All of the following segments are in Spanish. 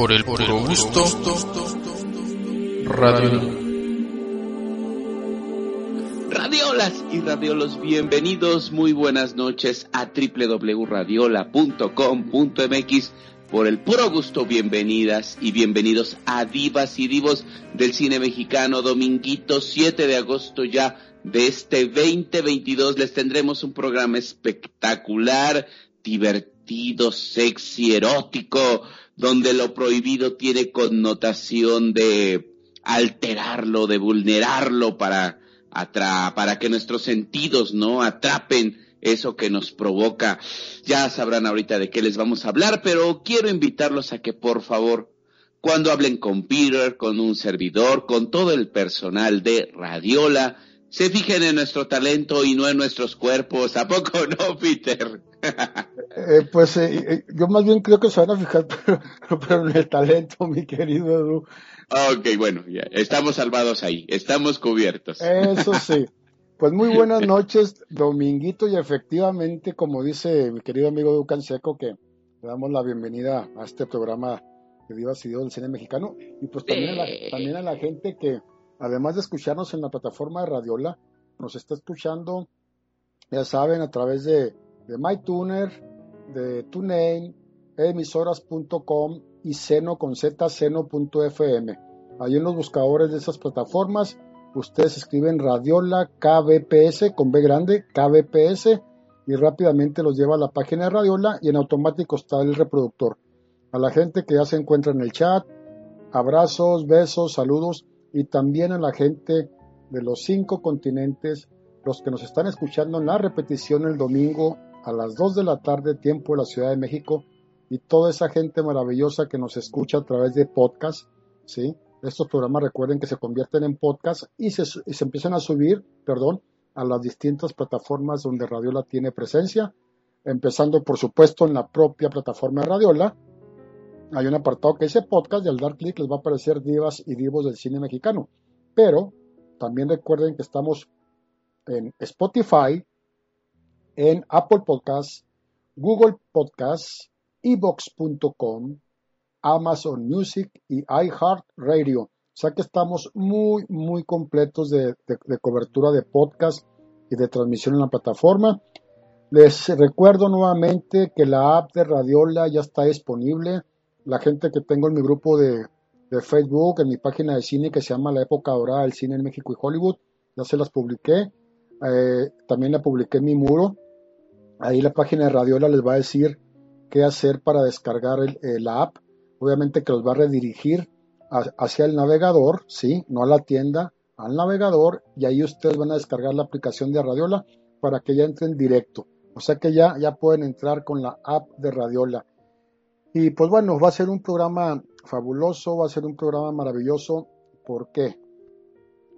por el puro gusto, Radio. Radiolas y radiolos, bienvenidos, muy buenas noches a www.radiola.com.mx. Por el puro gusto, bienvenidas y bienvenidos a Divas y Divos del cine mexicano, dominguito 7 de agosto ya de este 2022. Les tendremos un programa espectacular, divertido, sexy, erótico, donde lo prohibido tiene connotación de alterarlo, de vulnerarlo para, para que nuestros sentidos no atrapen eso que nos provoca. Ya sabrán ahorita de qué les vamos a hablar, pero quiero invitarlos a que por favor, cuando hablen con Peter, con un servidor, con todo el personal de Radiola, se fijen en nuestro talento y no en nuestros cuerpos. ¿A poco no, Peter? Eh, pues eh, eh, yo más bien creo que se van a fijar pero, en el talento, mi querido Edu. Ok, bueno, ya estamos salvados ahí, estamos cubiertos. Eso sí. Pues muy buenas noches, Dominguito, y efectivamente, como dice mi querido amigo Ducan Seco, que le damos la bienvenida a este programa de Divas y Dios del Cine Mexicano, y pues también, a la, también a la gente que, además de escucharnos en la plataforma de Radiola, nos está escuchando, ya saben, a través de, MyTuner, de TuneIn, emisoras.com y seno con z. Ahí en los buscadores de esas plataformas, ustedes escriben Radiola KBPS con B grande, KBPS, y rápidamente los lleva a la página de Radiola y en automático está el reproductor. A la gente que ya se encuentra en el chat, abrazos, besos, saludos y también a la gente de los cinco continentes, los que nos están escuchando en la repetición el domingo a las 2 de la tarde, tiempo de la Ciudad de México, y toda esa gente maravillosa que nos escucha a través de podcast, ¿sí? Estos programas recuerden que se convierten en podcast y se, se empiezan a subir, perdón, a las distintas plataformas donde Radiola tiene presencia, empezando por supuesto en la propia plataforma Radiola. Hay un apartado que dice podcast y al dar clic les va a aparecer divas y divos del cine mexicano. Pero también recuerden que estamos en Spotify, en Apple Podcasts, Google Podcasts, Evox.com, Amazon Music y iHeartRadio. O sea que estamos muy, muy completos de, cobertura de podcast y de transmisión en la plataforma. Les recuerdo nuevamente que la app de Radiola ya está disponible. La gente que tengo en mi grupo de, Facebook, en mi página de cine que se llama La Época Dorada del Cine en México y Hollywood, ya se las publiqué. Eh, también la publiqué en mi muro. Ahí la página de Radiola les va a decir qué hacer para descargar la app. Obviamente que los va a redirigir hacia el navegador, ¿sí? No a la tienda, al navegador y ahí ustedes van a descargar la aplicación de Radiola para que ya entren directo. O sea que ya, ya pueden entrar con la app de Radiola. Y pues bueno, va a ser un programa fabuloso, va a ser un programa maravilloso. ¿Por qué?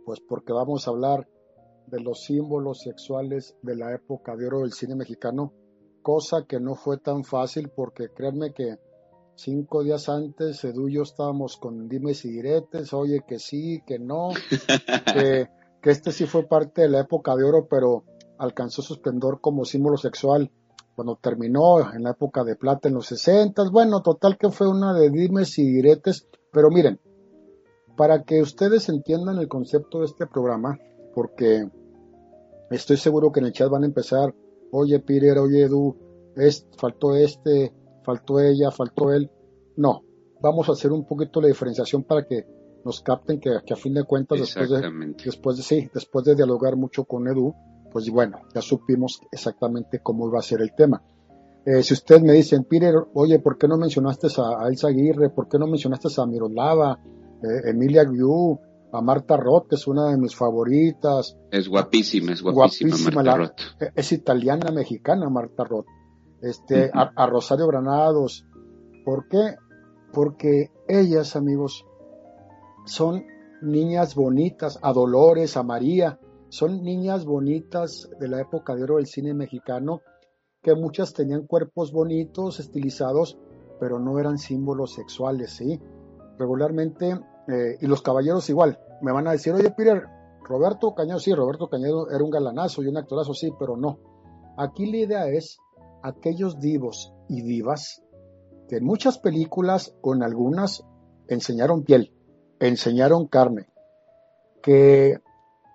Pues porque vamos a hablar de los símbolos sexuales de la época de oro del cine mexicano, cosa que no fue tan fácil porque créanme que cinco días antes Edu y yo estábamos con dimes y diretes, oye que sí, que no, que, que este sí fue parte de la época de oro, pero alcanzó su esplendor como símbolo sexual cuando terminó en la época de plata en los 60. Bueno, total que fue una de dimes y diretes, pero miren, para que ustedes entiendan el concepto de este programa, porque estoy seguro que en el chat van a empezar, oye Peter, oye Edu, es, faltó este, faltó ella, faltó él. No, vamos a hacer un poquito la diferenciación para que nos capten que, a fin de cuentas después de, después de sí, después de dialogar mucho con Edu, pues bueno, ya supimos exactamente cómo iba a ser el tema. Eh, si ustedes me dicen, Peter, oye, ¿por qué no mencionaste a, Elsa Aguirre? ¿Por qué no mencionaste a Miroslava, eh, Emilia Guiú, a Marta Roth, que es una de mis favoritas. Es guapísima, es guapísima, Marta Roth. Es italiana mexicana Marta Roth. Este, a, Rosario Granados. ¿Por qué? Porque ellas, amigos, son niñas bonitas, a Dolores, a María, son niñas bonitas de la época de oro del cine mexicano, que muchas tenían cuerpos bonitos, estilizados, pero no eran símbolos sexuales, ¿sí? Regularmente eh, y los caballeros igual. Me van a decir, oye, Peter, Roberto Cañedo, sí, Roberto Cañedo era un galanazo y un actorazo, sí, pero no. Aquí la idea es aquellos divos y divas que en muchas películas o en algunas enseñaron piel, enseñaron carne, que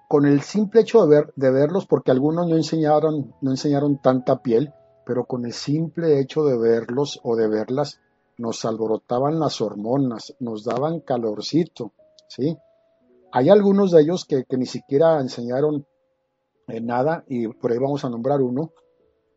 con el simple hecho de, ver, de verlos, porque algunos no enseñaron, no enseñaron tanta piel, pero con el simple hecho de verlos o de verlas, nos alborotaban las hormonas, nos daban calorcito, ¿sí? Hay algunos de ellos que, ni siquiera enseñaron eh, nada, y por ahí vamos a nombrar uno.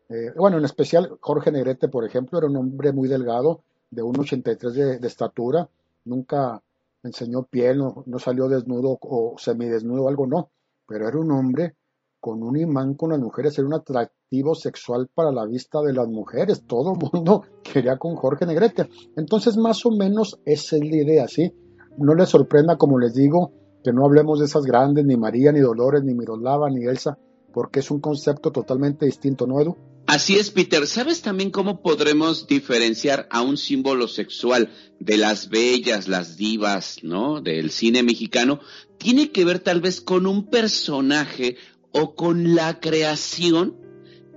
Eh, bueno, en especial Jorge Negrete, por ejemplo, era un hombre muy delgado, de 1,83 de, de estatura, nunca enseñó piel, no, no, salió desnudo o semidesnudo o algo, no, pero era un hombre con un imán con las mujeres, era un atractivo sexual para la vista de las mujeres, todo el mundo quería con Jorge Negrete. Entonces, más o menos esa es la idea, ¿sí? No les sorprenda, como les digo, que no hablemos de esas grandes, ni María, ni Dolores, ni Miroslava, ni Elsa, porque es un concepto totalmente distinto, ¿no, Edu? Así es, Peter. ¿Sabes también cómo podremos diferenciar a un símbolo sexual de las bellas, las divas, ¿no? Del cine mexicano. Tiene que ver tal vez con un personaje o con la creación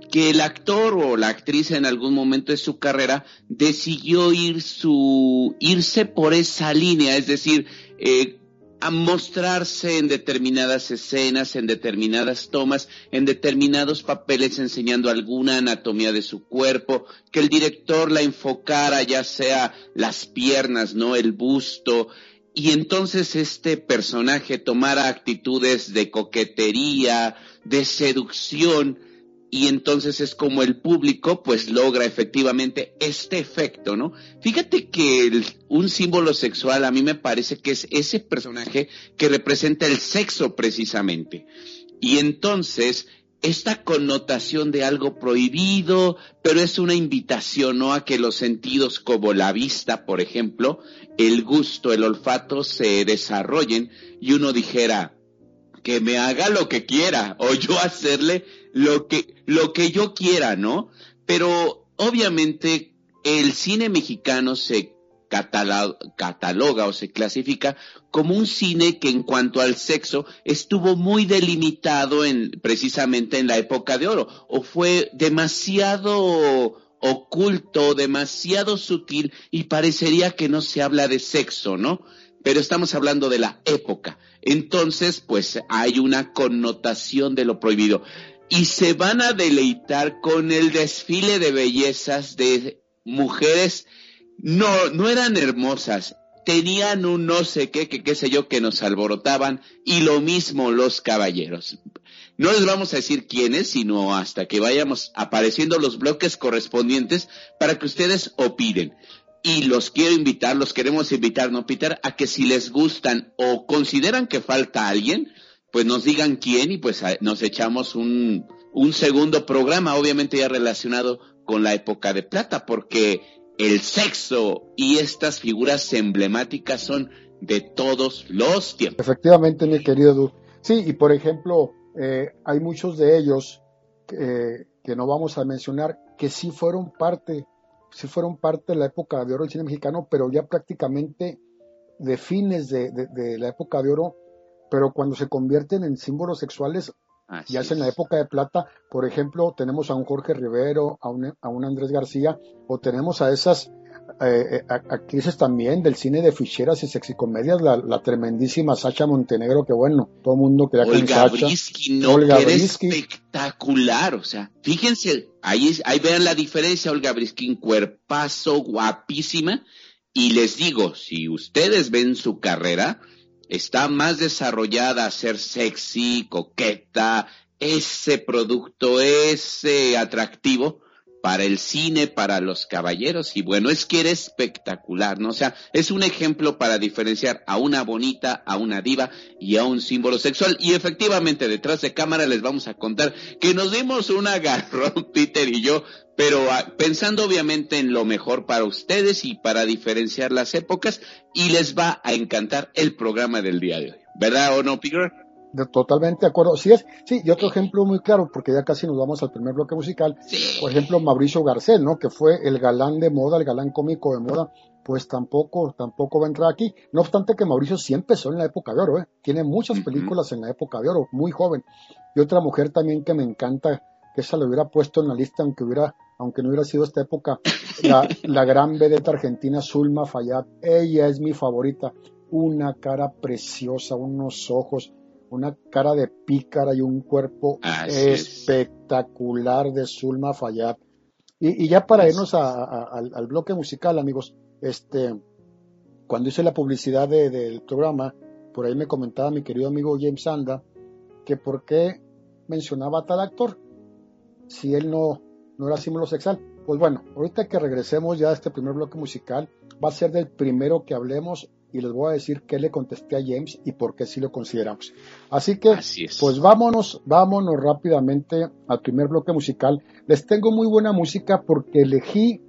que el actor o la actriz en algún momento de su carrera decidió ir su, irse por esa línea, es decir, eh, a mostrarse en determinadas escenas, en determinadas tomas, en determinados papeles enseñando alguna anatomía de su cuerpo, que el director la enfocara ya sea las piernas, no el busto, y entonces este personaje tomara actitudes de coquetería, de seducción, y entonces es como el público pues logra efectivamente este efecto, ¿no? Fíjate que un símbolo sexual a mí me parece que es ese personaje que representa el sexo precisamente. Y entonces esta connotación de algo prohibido, pero es una invitación, ¿no? A que los sentidos como la vista, por ejemplo, el gusto, el olfato se desarrollen y uno dijera, que me haga lo que quiera o yo hacerle lo que, lo que yo quiera, ¿no? Pero obviamente el cine mexicano se cataloga o se clasifica como un cine que en cuanto al sexo estuvo muy delimitado en precisamente en la época de oro o fue demasiado oculto, demasiado sutil y parecería que no se habla de sexo, ¿no? Pero estamos hablando de la época. Entonces, pues hay una connotación de lo prohibido y se van a deleitar con el desfile de bellezas de mujeres, no, no eran hermosas, tenían un no sé qué, qué sé yo, que nos alborotaban, y lo mismo los caballeros. No les vamos a decir quiénes, sino hasta que vayamos apareciendo los bloques correspondientes para que ustedes opinen. Y los quiero invitar, los queremos invitar, ¿no, Peter? A que si les gustan o consideran que falta alguien, pues nos digan quién y pues nos echamos un, un segundo programa, obviamente ya relacionado con la época de plata, porque el sexo y estas figuras emblemáticas son de todos los tiempos. Efectivamente, mi querido Du. Sí, y por ejemplo, eh, hay muchos de ellos que no vamos a mencionar que sí fueron parte, sí fueron parte de la época de oro del cine mexicano, pero ya prácticamente de fines de, de la época de oro pero cuando se convierten en símbolos sexuales, ya es en la época de plata, por ejemplo, tenemos a un Jorge Rivero, a un, a un Andrés García, o tenemos a esas eh, eh actrices también del cine de ficheras y sexicomedias, la, la tremendísima Sacha Montenegro, que bueno, todo el mundo quería con Sacha. Brisky, no, Olga Brisky. espectacular, o sea, fíjense, ahí, ahí vean la diferencia, Olga Briskin, cuerpazo, guapísima, y les digo, si ustedes ven su carrera, está más desarrollada a ser sexy, coqueta, ese producto, ese atractivo para el cine, para los caballeros, y bueno, es que era espectacular, ¿no? O sea, es un ejemplo para diferenciar a una bonita, a una diva y a un símbolo sexual. Y efectivamente, detrás de cámara les vamos a contar que nos dimos un agarrón, Peter y yo, pero ah, pensando obviamente en lo mejor para ustedes y para diferenciar las épocas y les va a encantar el programa del día de hoy. ¿Verdad o no, Peter? Totalmente de acuerdo. Sí es, sí, y otro ejemplo muy claro, porque ya casi nos vamos al primer bloque musical. Por ejemplo, Mauricio Garcel, ¿no? Que fue el galán de moda, el galán cómico de moda, pues tampoco, tampoco va a entrar aquí. No obstante que Mauricio sí empezó en la época de oro, ¿eh? Tiene muchas películas en la época de oro, muy joven. Y otra mujer también que me encanta, que esa le hubiera puesto en la lista, aunque hubiera aunque no hubiera sido esta época, la, la gran vedeta argentina Zulma Fayad, ella es mi favorita, una cara preciosa, unos ojos, una cara de pícara y un cuerpo espectacular de Zulma Fayad. Y, ya para irnos al, bloque musical, amigos, este, cuando hice la publicidad del programa, por ahí me comentaba mi querido amigo James Anda que por qué mencionaba a tal actor si él no, no era símbolo sexual. Pues bueno, ahorita que regresemos ya a este primer bloque musical, va a ser del primero que hablemos y les voy a decir qué le contesté a James y por qué sí lo consideramos. Así que, pues vámonos, vámonos rápidamente al primer bloque musical. Les tengo muy buena música porque elegí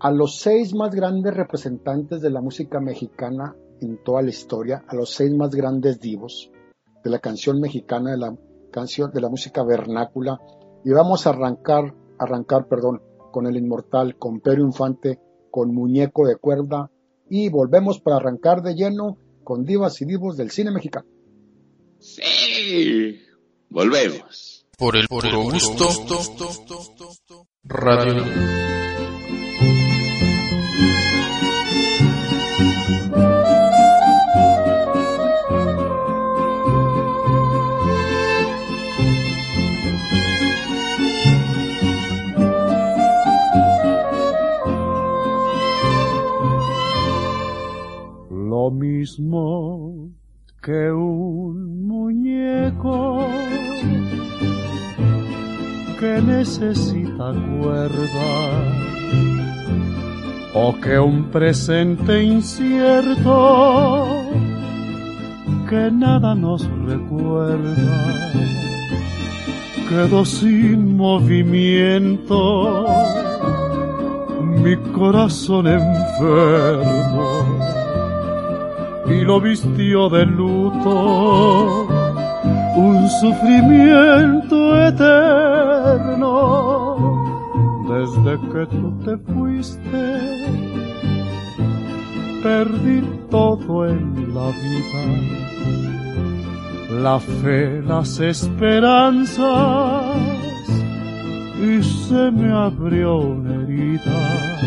a los seis más grandes representantes de la música mexicana en toda la historia, a los seis más grandes divos de la canción mexicana, de la canción de la música vernácula, y vamos a arrancar, arrancar, perdón, con el inmortal, con Pedro Infante, con Muñeco de Cuerda, y volvemos para arrancar de lleno con divas y divos del cine mexicano. Sí, volvemos. Por el puro gusto, Radio. Mismo que un muñeco que necesita cuerda o que un presente incierto que nada nos recuerda quedó sin movimiento mi corazón enfermo y lo vistió de luto, un sufrimiento eterno. Desde que tú te fuiste, perdí todo en la vida, la fe, las esperanzas, y se me abrió una herida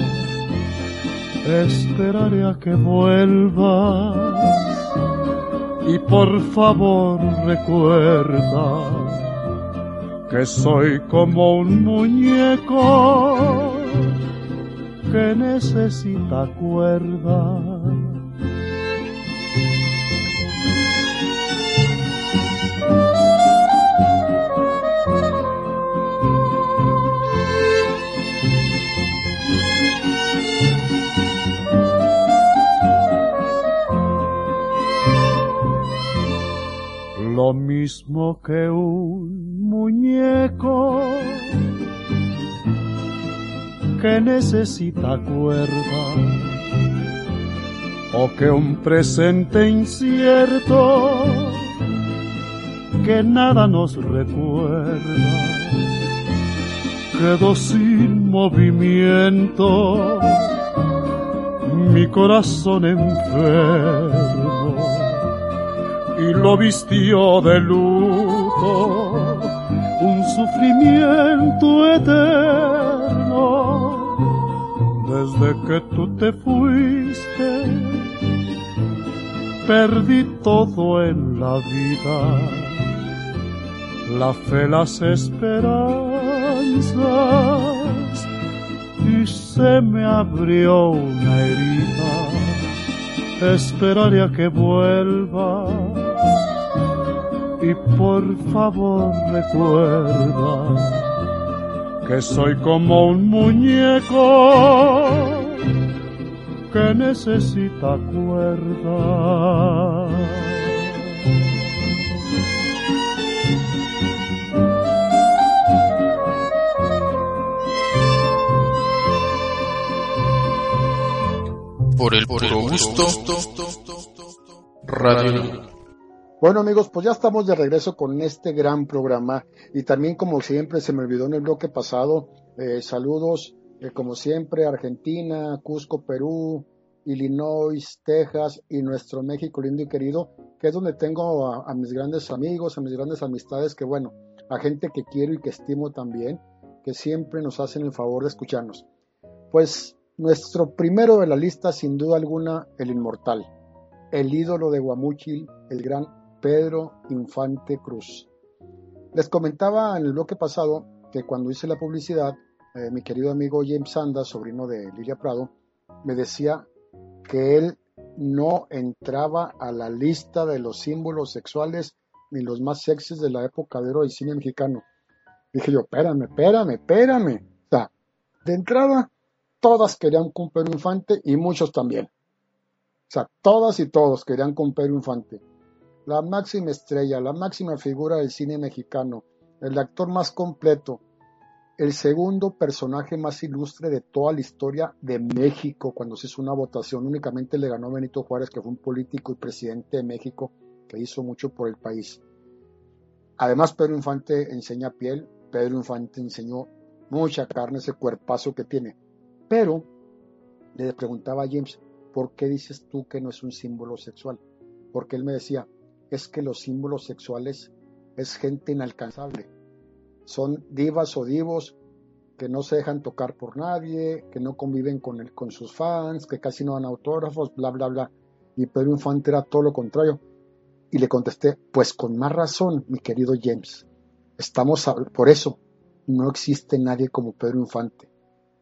esperaré a que vuelvas y por favor recuerda que soy como un muñeco que necesita cuerda lo mismo que un muñeco que necesita cuerda o que un presente incierto que nada nos recuerda. Quedó sin movimiento mi corazón enfermo y lo vistió de luto. Un sufrimiento eterno. Desde que tú te fuiste perdí todo en la vida. La fe las esperanzas y se me abrió una herida. Esperaré a que vuelva y por favor recuerda que soy como un muñeco que necesita cuerda. Por el puro gusto. Radio bueno amigos, pues ya estamos de regreso con este gran programa y también como siempre se me olvidó en el bloque pasado, eh, saludos eh, como siempre Argentina, Cusco, Perú, Illinois, Texas y nuestro México lindo y querido, que es donde tengo a, mis grandes amigos, a mis grandes amistades, que bueno, a gente que quiero y que estimo también. que siempre nos hacen el favor de escucharnos. Pues nuestro primero de la lista, sin duda alguna, el inmortal, el ídolo de Guamúchil, el gran Pedro Infante Cruz. Les comentaba en el bloque pasado que cuando hice la publicidad, eh, mi querido amigo James Sanda, sobrino de Lilia Prado, me decía que él no entraba a la lista de los símbolos sexuales ni los más sexys de la época de oro del cine mexicano. Dije yo, espérame, espérame, espérame. O sea, de entrada, todas querían con Pedro Infante y muchos también. O sea, todas y todos querían con Pedro Infante. La máxima estrella, la máxima figura del cine mexicano, el actor más completo, el segundo personaje más ilustre de toda la historia de México cuando se hizo una votación. Únicamente le ganó Benito Juárez, que fue un político y presidente de México que hizo mucho por el país. Además, Pedro Infante enseña piel, Pedro Infante enseñó mucha carne, ese cuerpazo que tiene. Pero le preguntaba a James, ¿por qué dices tú que no es un símbolo sexual? Porque él me decía, es que los símbolos sexuales es gente inalcanzable son divas o divos que no se dejan tocar por nadie, que no conviven con, con sus fans, que casi no dan autógrafos, bla, bla, bla. Y Pedro Infante era todo lo contrario. Y le contesté, pues con más razón, mi querido James. Estamos por eso, no existe nadie como Pedro Infante.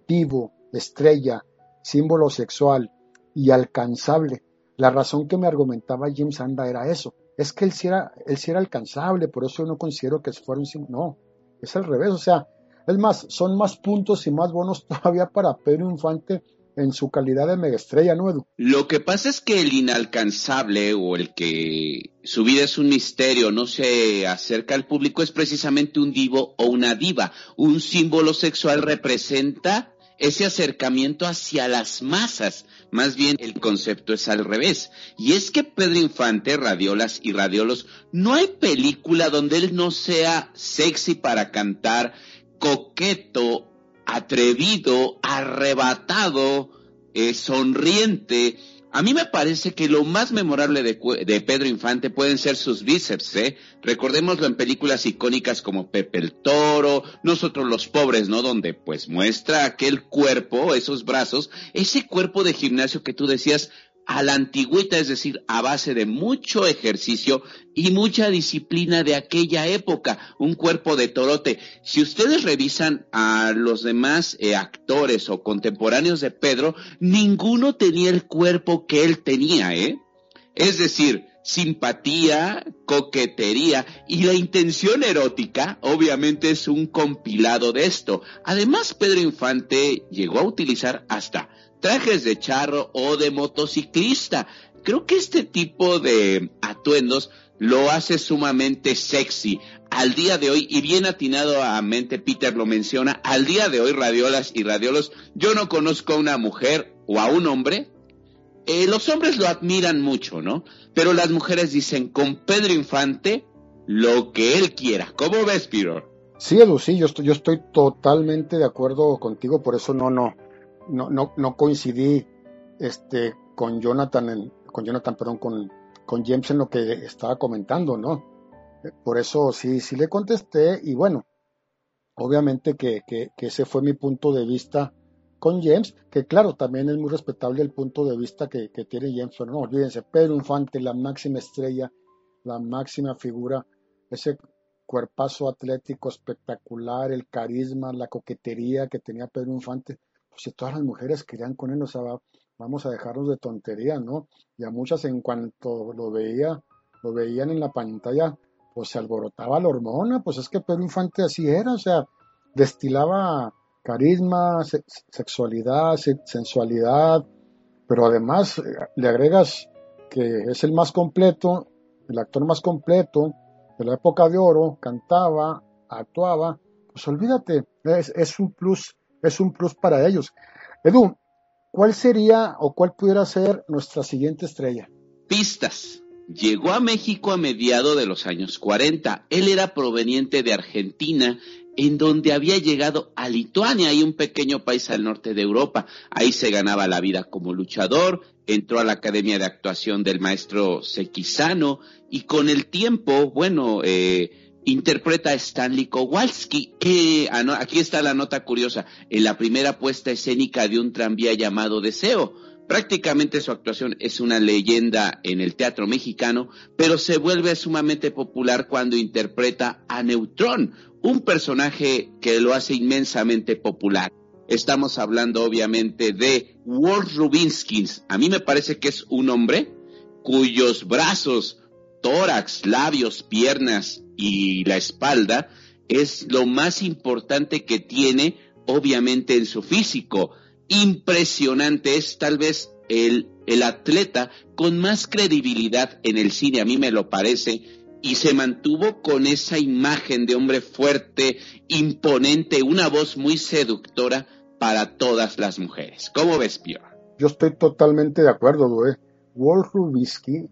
Vivo, estrella, símbolo sexual y alcanzable. La razón que me argumentaba James Anda era eso. Es que él sí era, él sí era alcanzable, por eso yo no considero que fuera un. No, es al revés, o sea, es más, son más puntos y más bonos todavía para Pedro Infante en su calidad de megaestrella, ¿no, Lo que pasa es que el inalcanzable o el que su vida es un misterio, no se acerca al público, es precisamente un divo o una diva. Un símbolo sexual representa ese acercamiento hacia las masas. Más bien el concepto es al revés. Y es que Pedro Infante, radiolas y radiolos, no hay película donde él no sea sexy para cantar, coqueto, atrevido, arrebatado, eh, sonriente, a mí me parece que lo más memorable de, Pedro Infante pueden ser sus bíceps, ¿eh? Recordémoslo en películas icónicas como Pepe el Toro, Nosotros los Pobres, ¿no? Donde pues muestra aquel cuerpo, esos brazos, ese cuerpo de gimnasio que tú decías, a la antigüita, es decir, a base de mucho ejercicio y mucha disciplina de aquella época, un cuerpo de torote. Si ustedes revisan a los demás eh, actores o contemporáneos de Pedro, ninguno tenía el cuerpo que él tenía, ¿eh? Es decir, simpatía, coquetería y la intención erótica obviamente es un compilado de esto. Además, Pedro Infante llegó a utilizar hasta trajes de charro o de motociclista. Creo que este tipo de atuendos lo hace sumamente sexy. Al día de hoy, y bien atinado a mente, Peter lo menciona, al día de hoy, radiolas y radiolos, yo no conozco a una mujer o a un hombre. Eh, los hombres lo admiran mucho, ¿no? Pero las mujeres dicen, con Pedro Infante, lo que él quiera. ¿Cómo ves, Peter? Sí, Edu, sí, yo estoy, yo estoy totalmente de acuerdo contigo, por eso no, no, no, no, coincidí este, con Jonathan, con Jonathan, perdón, con, con James en lo que estaba comentando, ¿no? Por eso sí, sí le contesté y bueno, obviamente que, que, ese fue mi punto de vista con James, que claro, también es muy respetable el punto de vista que, que tiene James, pero no olvídense, Pedro Infante, la máxima estrella, la máxima figura, ese cuerpazo atlético espectacular, el carisma, la coquetería que tenía Pedro Infante, si todas las mujeres querían con él, o sea, vamos a dejarnos de tontería, ¿no? Y a muchas en cuanto lo veía, lo veían en la pantalla, pues se alborotaba la hormona, pues es que Pedro Infante así era, o sea, destilaba carisma, sexualidad, sensualidad, pero además eh, le agregas que es el más completo, el actor más completo de la época de oro, cantaba, actuaba, pues olvídate, es un plus es un plus para ellos. Edu, ¿cuál sería o cuál pudiera ser nuestra siguiente estrella? Pistas. Llegó a México a mediados de los años 40. Él era proveniente de Argentina, en donde había llegado a Lituania, hay un pequeño país al norte de Europa. Ahí se ganaba la vida como luchador, entró a la Academia de Actuación del maestro Sequizano y con el tiempo, bueno, eh, interpreta a Stanley Kowalski. Eh, aquí está la nota curiosa. En la primera puesta escénica de un tranvía llamado Deseo. Prácticamente su actuación es una leyenda en el teatro mexicano, pero se vuelve sumamente popular cuando interpreta a Neutrón, un personaje que lo hace inmensamente popular. Estamos hablando obviamente de Walt Rubinskins. A mí me parece que es un hombre cuyos brazos, tórax, labios, piernas y la espalda es lo más importante que tiene obviamente en su físico. Impresionante es tal vez el, el atleta con más credibilidad en el cine, a mí me lo parece, y se mantuvo con esa imagen de hombre fuerte, imponente, una voz muy seductora para todas las mujeres. ¿Cómo ves, Pierre? Yo estoy totalmente de acuerdo, güey. Wolf Rubisky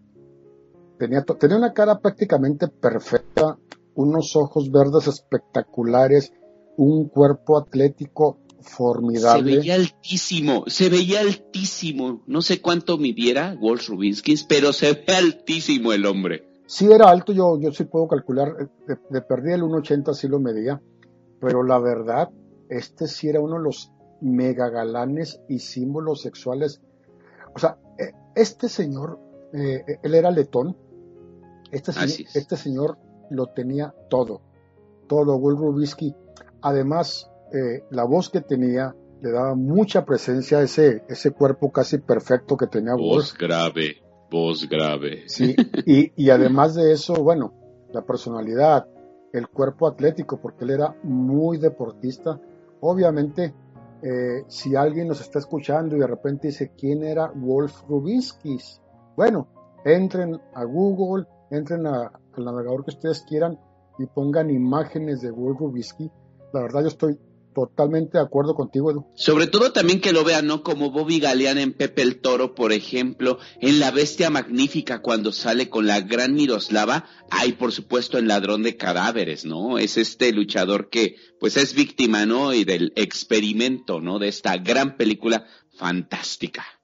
tenía, tenía una cara prácticamente perfecta, unos ojos verdes espectaculares, un cuerpo atlético formidable. Se veía altísimo, se veía altísimo. No sé cuánto midiera Wolf Rubinsky, pero se ve altísimo el hombre. Sí era alto, yo, yo sí puedo calcular, de, de perdí el 1.80 sí lo medía, pero la verdad, este sí era uno de los megagalanes y símbolos sexuales. O sea, e, este señor, eh, él era letón, este señor, este señor lo tenía todo, todo, Will Rubisky. Además, eh, la voz que tenía le daba mucha presencia a ese, ese cuerpo casi perfecto que tenía voz. grave, voz grave. Sí, y, y además de eso, bueno, la personalidad, el cuerpo atlético, porque él era muy deportista. Obviamente, eh, si alguien nos está escuchando y de repente dice quién era Wolf Rubinsky, bueno, entren a Google, entren al navegador que ustedes quieran y pongan imágenes de Wolf Rubinsky. La verdad yo estoy totalmente de acuerdo contigo, Edu. Sobre todo también que lo vean, ¿no? Como Bobby Galeán en Pepe el Toro, por ejemplo, en La Bestia Magnífica cuando sale con la gran Miroslava, hay por supuesto en Ladrón de Cadáveres, ¿no? Es este luchador que pues es víctima, ¿no? Y del experimento, ¿no? De esta gran película fantástica.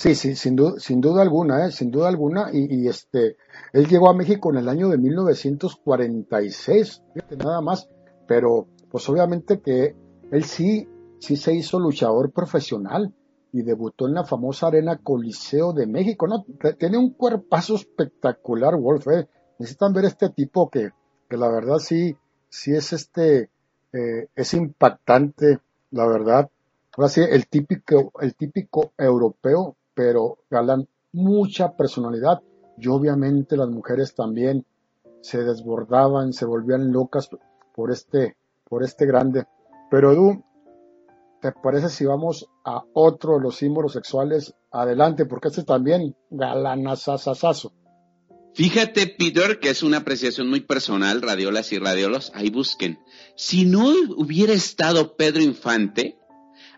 Sí, sí, sin duda, sin duda alguna, ¿eh? sin duda alguna, y, y este, él llegó a México en el año de 1946, fíjate nada más, pero pues obviamente que él sí, sí se hizo luchador profesional y debutó en la famosa Arena Coliseo de México. ¿no? Tiene un cuerpazo espectacular, Wolf. ¿eh? Necesitan ver este tipo que, que la verdad sí, sí es este, eh, es impactante, la verdad. Ahora sí, el típico, el típico europeo, pero galan mucha personalidad. Y obviamente las mujeres también se desbordaban, se volvían locas por este, por este grande. Pero Edu, ¿te parece si vamos a otro de los símbolos sexuales? Adelante, porque este también galanazazazazo. Fíjate, Peter, que es una apreciación muy personal, radiolas y radiolos, ahí busquen. Si no hubiera estado Pedro Infante,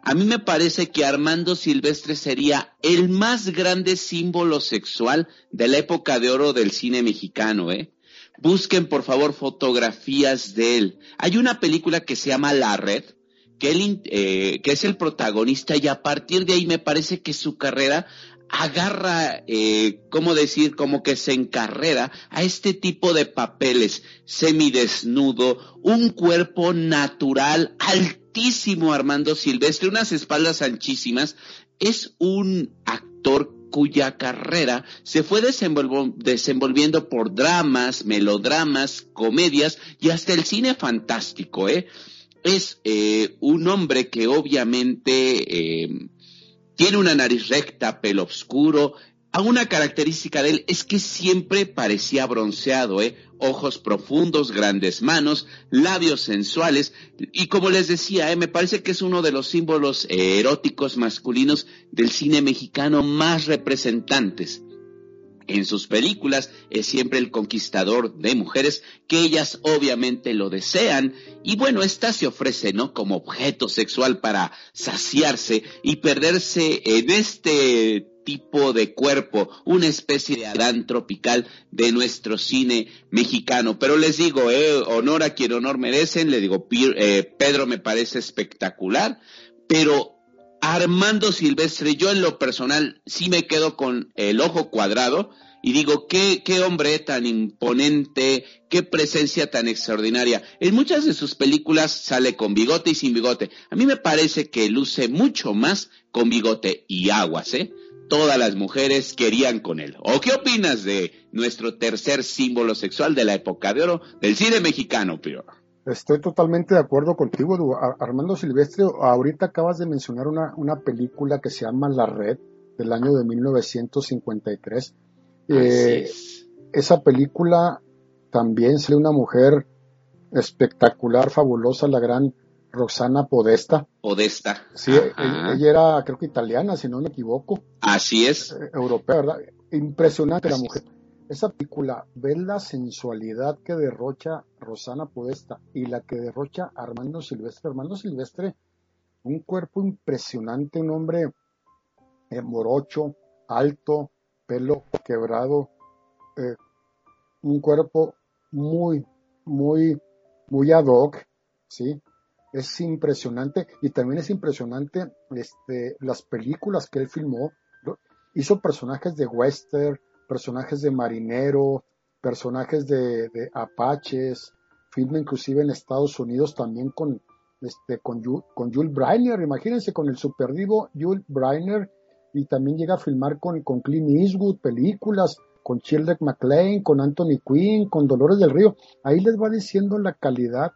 a mí me parece que Armando Silvestre sería el más grande símbolo sexual de la época de oro del cine mexicano, ¿eh? Busquen por favor fotografías de él. Hay una película que se llama La Red, que, él, eh, que es el protagonista y a partir de ahí me parece que su carrera agarra, eh, ¿cómo decir? Como que se encarrera a este tipo de papeles, semidesnudo, un cuerpo natural, altísimo Armando Silvestre, unas espaldas anchísimas, es un actor cuya carrera se fue desenvolviendo por dramas, melodramas, comedias y hasta el cine fantástico, ¿eh? Es eh, un hombre que obviamente eh, tiene una nariz recta, pelo oscuro, a una característica de él es que siempre parecía bronceado, ¿eh? ojos profundos, grandes manos, labios sensuales y como les decía, ¿eh? me parece que es uno de los símbolos eróticos masculinos del cine mexicano más representantes. En sus películas es siempre el conquistador de mujeres que ellas obviamente lo desean y bueno, esta se ofrece, ¿no? Como objeto sexual para saciarse y perderse en este tipo de cuerpo, una especie de Adán tropical de nuestro cine mexicano. Pero les digo, eh, honor a quien honor merecen, le digo, eh, Pedro me parece espectacular, pero Armando Silvestre, yo en lo personal sí me quedo con el ojo cuadrado y digo, qué, qué hombre tan imponente, qué presencia tan extraordinaria. En muchas de sus películas sale con bigote y sin bigote. A mí me parece que luce mucho más con bigote y aguas, ¿eh? Todas las mujeres querían con él. ¿O qué opinas de nuestro tercer símbolo sexual de la época de oro del cine mexicano, Pío? Estoy totalmente de acuerdo contigo, Armando Silvestre. Ahorita acabas de mencionar una, una película que se llama La Red, del año de 1953. Eh, esa película también sale una mujer espectacular, fabulosa, la gran Roxana Podesta. Podesta. Sí, ella, era, creo que italiana, si no me equivoco. Así es. Eh, europea, ¿verdad? Impresionante la mujer. Esa película, ve la sensualidad que derrocha Rosana Podesta y la que derrocha Armando Silvestre. Armando Silvestre, un cuerpo impresionante, un hombre eh, morocho, alto, pelo quebrado, eh, un cuerpo muy, muy, muy ad hoc, ¿sí? Es impresionante y también es impresionante este, las películas que él filmó. Hizo personajes de western, personajes de marinero, personajes de, apaches, filma inclusive en Estados Unidos también con, este, con, Jules Breiner, imagínense con el superdivo Jules Breiner, y también llega a filmar con, con Clint Eastwood películas, con Shirley MacLaine, con Anthony Quinn, con Dolores del Río. Ahí les va diciendo la calidad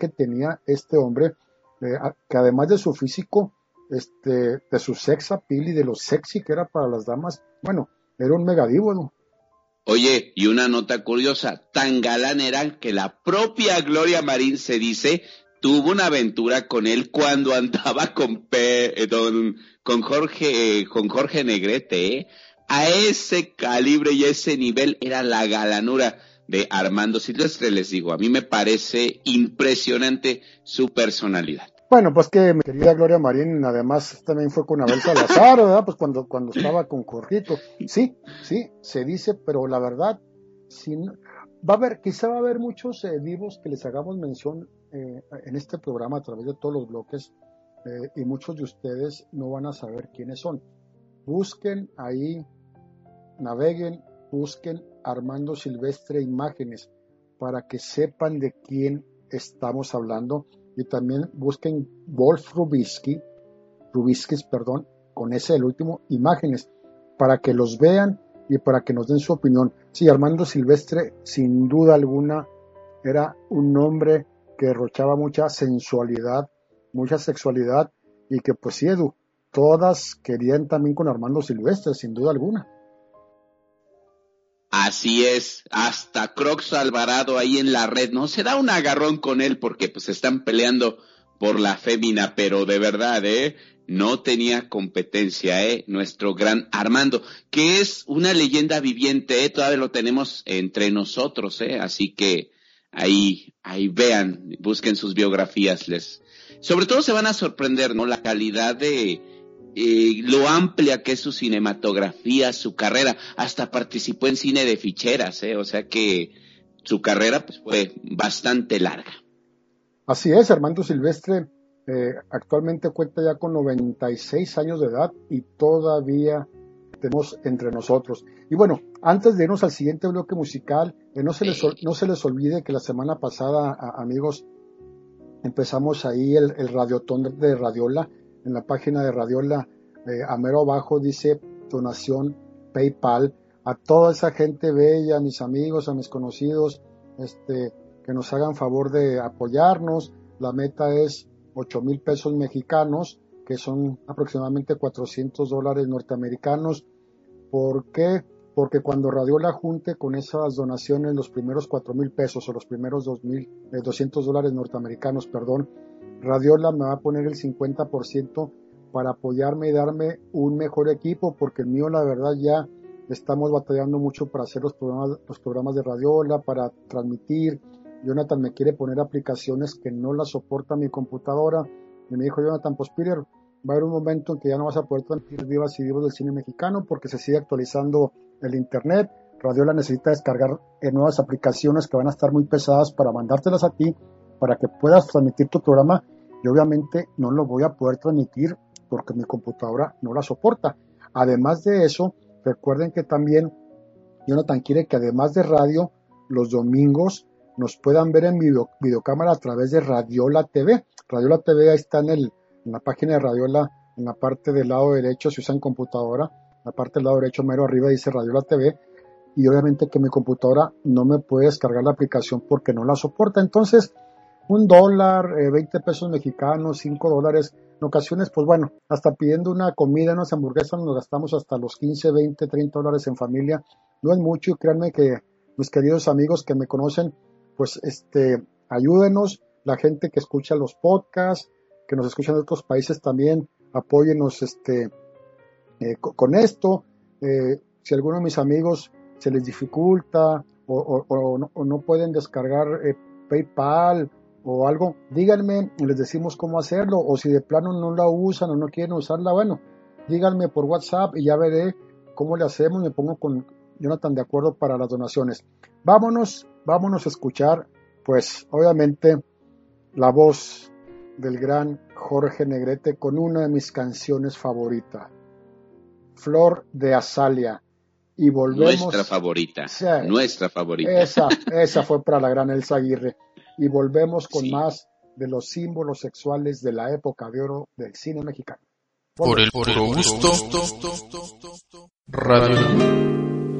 que tenía este hombre, eh, que además de su físico, este, de su sex appeal y de lo sexy que era para las damas, bueno, era un megadivo, Oye, y una nota curiosa, tan galán era que la propia Gloria Marín se dice tuvo una aventura con él cuando andaba con eh, con Jorge eh, con Jorge Negrete, ¿eh? A ese calibre y ese nivel era la galanura de Armando Silvestre, les digo, a mí me parece impresionante su personalidad. Bueno, pues que mi querida Gloria Marín además también fue con Abel Salazar, ¿verdad? Pues cuando, cuando estaba con Jorgito. Sí, sí, se dice, pero la verdad, si va a haber, quizá va a haber muchos eh, vivos que les hagamos mención eh, en este programa a través de todos los bloques eh, y muchos de ustedes no van a saber quiénes son. Busquen ahí, naveguen, busquen Armando Silvestre Imágenes para que sepan de quién estamos hablando y también busquen Wolf Rubisky, Rubisky, perdón, con ese el último, imágenes, para que los vean y para que nos den su opinión. Sí, Armando Silvestre, sin duda alguna, era un hombre que derrochaba mucha sensualidad, mucha sexualidad y que pues sí, Edu, todas querían también con Armando Silvestre, sin duda alguna. Así es, hasta Crocs Alvarado ahí en la red, ¿no? Se da un agarrón con él porque pues están peleando por la fémina, pero de verdad, ¿eh? No tenía competencia, ¿eh? Nuestro gran Armando, que es una leyenda viviente, ¿eh? Todavía lo tenemos entre nosotros, ¿eh? Así que ahí, ahí vean, busquen sus biografías, les. Sobre todo se van a sorprender, ¿no? La calidad de, eh, lo amplia que es su cinematografía, su carrera, hasta participó en cine de ficheras, ¿eh? o sea que su carrera pues, fue bastante larga. Así es, Armando Silvestre eh, actualmente cuenta ya con 96 años de edad y todavía tenemos entre nosotros. Y bueno, antes de irnos al siguiente bloque musical, eh, no, se les, no se les olvide que la semana pasada, amigos, empezamos ahí el, el radiotón de Radiola en la página de Radiola, eh, a mero abajo dice donación PayPal. A toda esa gente bella, a mis amigos, a mis conocidos, este, que nos hagan favor de apoyarnos. La meta es 8 mil pesos mexicanos, que son aproximadamente 400 dólares norteamericanos. ¿Por qué? Porque cuando Radiola junte con esas donaciones los primeros 4 mil pesos o los primeros 2 mil, 200 eh, dólares norteamericanos, perdón, Radiola me va a poner el 50% para apoyarme y darme un mejor equipo, porque el mío la verdad ya estamos batallando mucho para hacer los programas, los programas de Radiola, para transmitir. Jonathan me quiere poner aplicaciones que no las soporta mi computadora. Y me dijo Jonathan, pues Peter, va a haber un momento en que ya no vas a poder transmitir vivas y vivos del cine mexicano porque se sigue actualizando el internet. Radiola necesita descargar nuevas aplicaciones que van a estar muy pesadas para mandártelas a ti para que puedas transmitir tu programa y obviamente no lo voy a poder transmitir porque mi computadora no la soporta. Además de eso, recuerden que también Jonathan quiere que además de radio, los domingos nos puedan ver en video, videocámara a través de Radiola TV. Radiola TV está en, el, en la página de Radiola, en la parte del lado derecho, si usan computadora, la parte del lado derecho mero arriba dice Radiola TV y obviamente que mi computadora no me puede descargar la aplicación porque no la soporta. Entonces, un dólar, 20 eh, pesos mexicanos, 5 dólares, en ocasiones, pues bueno, hasta pidiendo una comida, unas hamburguesas, nos gastamos hasta los 15, 20, 30 dólares en familia. No es mucho y créanme que mis queridos amigos que me conocen, pues este, ayúdenos, la gente que escucha los podcasts, que nos escuchan de otros países también, apóyenos este, eh, con esto. Eh, si alguno de mis amigos se les dificulta o, no, pueden descargar eh, PayPal o algo, díganme, les decimos cómo hacerlo, o si de plano no la usan o no quieren usarla, bueno, díganme por WhatsApp y ya veré cómo le hacemos, me pongo con Jonathan de acuerdo para las donaciones. Vámonos, vámonos a escuchar, pues obviamente, la voz del gran Jorge Negrete con una de mis canciones favoritas, Flor de Azalia. Y volvemos. Nuestra favorita. nuestra favorita. Esa, esa fue para la gran Elsa Aguirre y volvemos con más de los símbolos sexuales de la época de oro del cine mexicano. Por el puro gusto, Radio.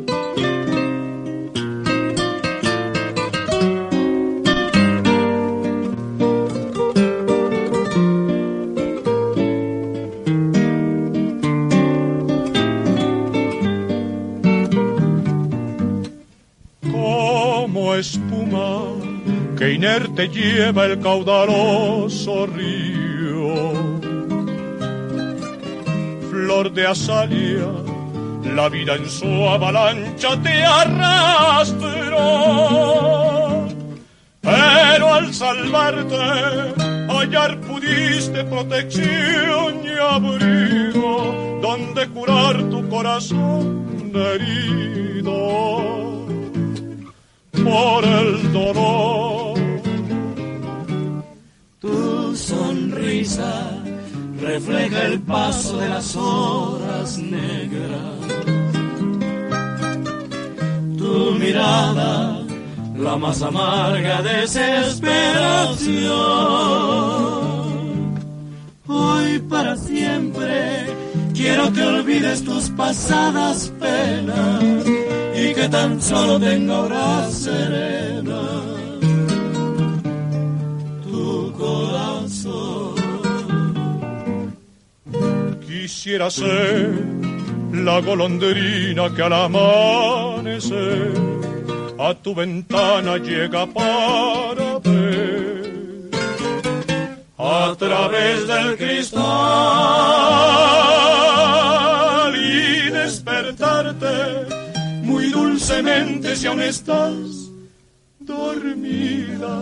Que inerte lleva el caudaloso río. Flor de azalia, la vida en su avalancha te arrastró. Pero al salvarte, hallar pudiste protección y abrigo, donde curar tu corazón herido por el dolor. Tu sonrisa refleja el paso de las horas negras. Tu mirada, la más amarga desesperación. Hoy para siempre quiero que olvides tus pasadas penas y que tan solo tenga hora serena tu corazón. Quisiera ser la golondrina que al amanecer a tu ventana llega para ver a través del cristal y despertarte dulcemente si aún estás dormida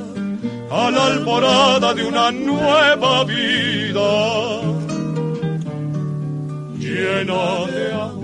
a la alborada de una nueva vida llena de amor.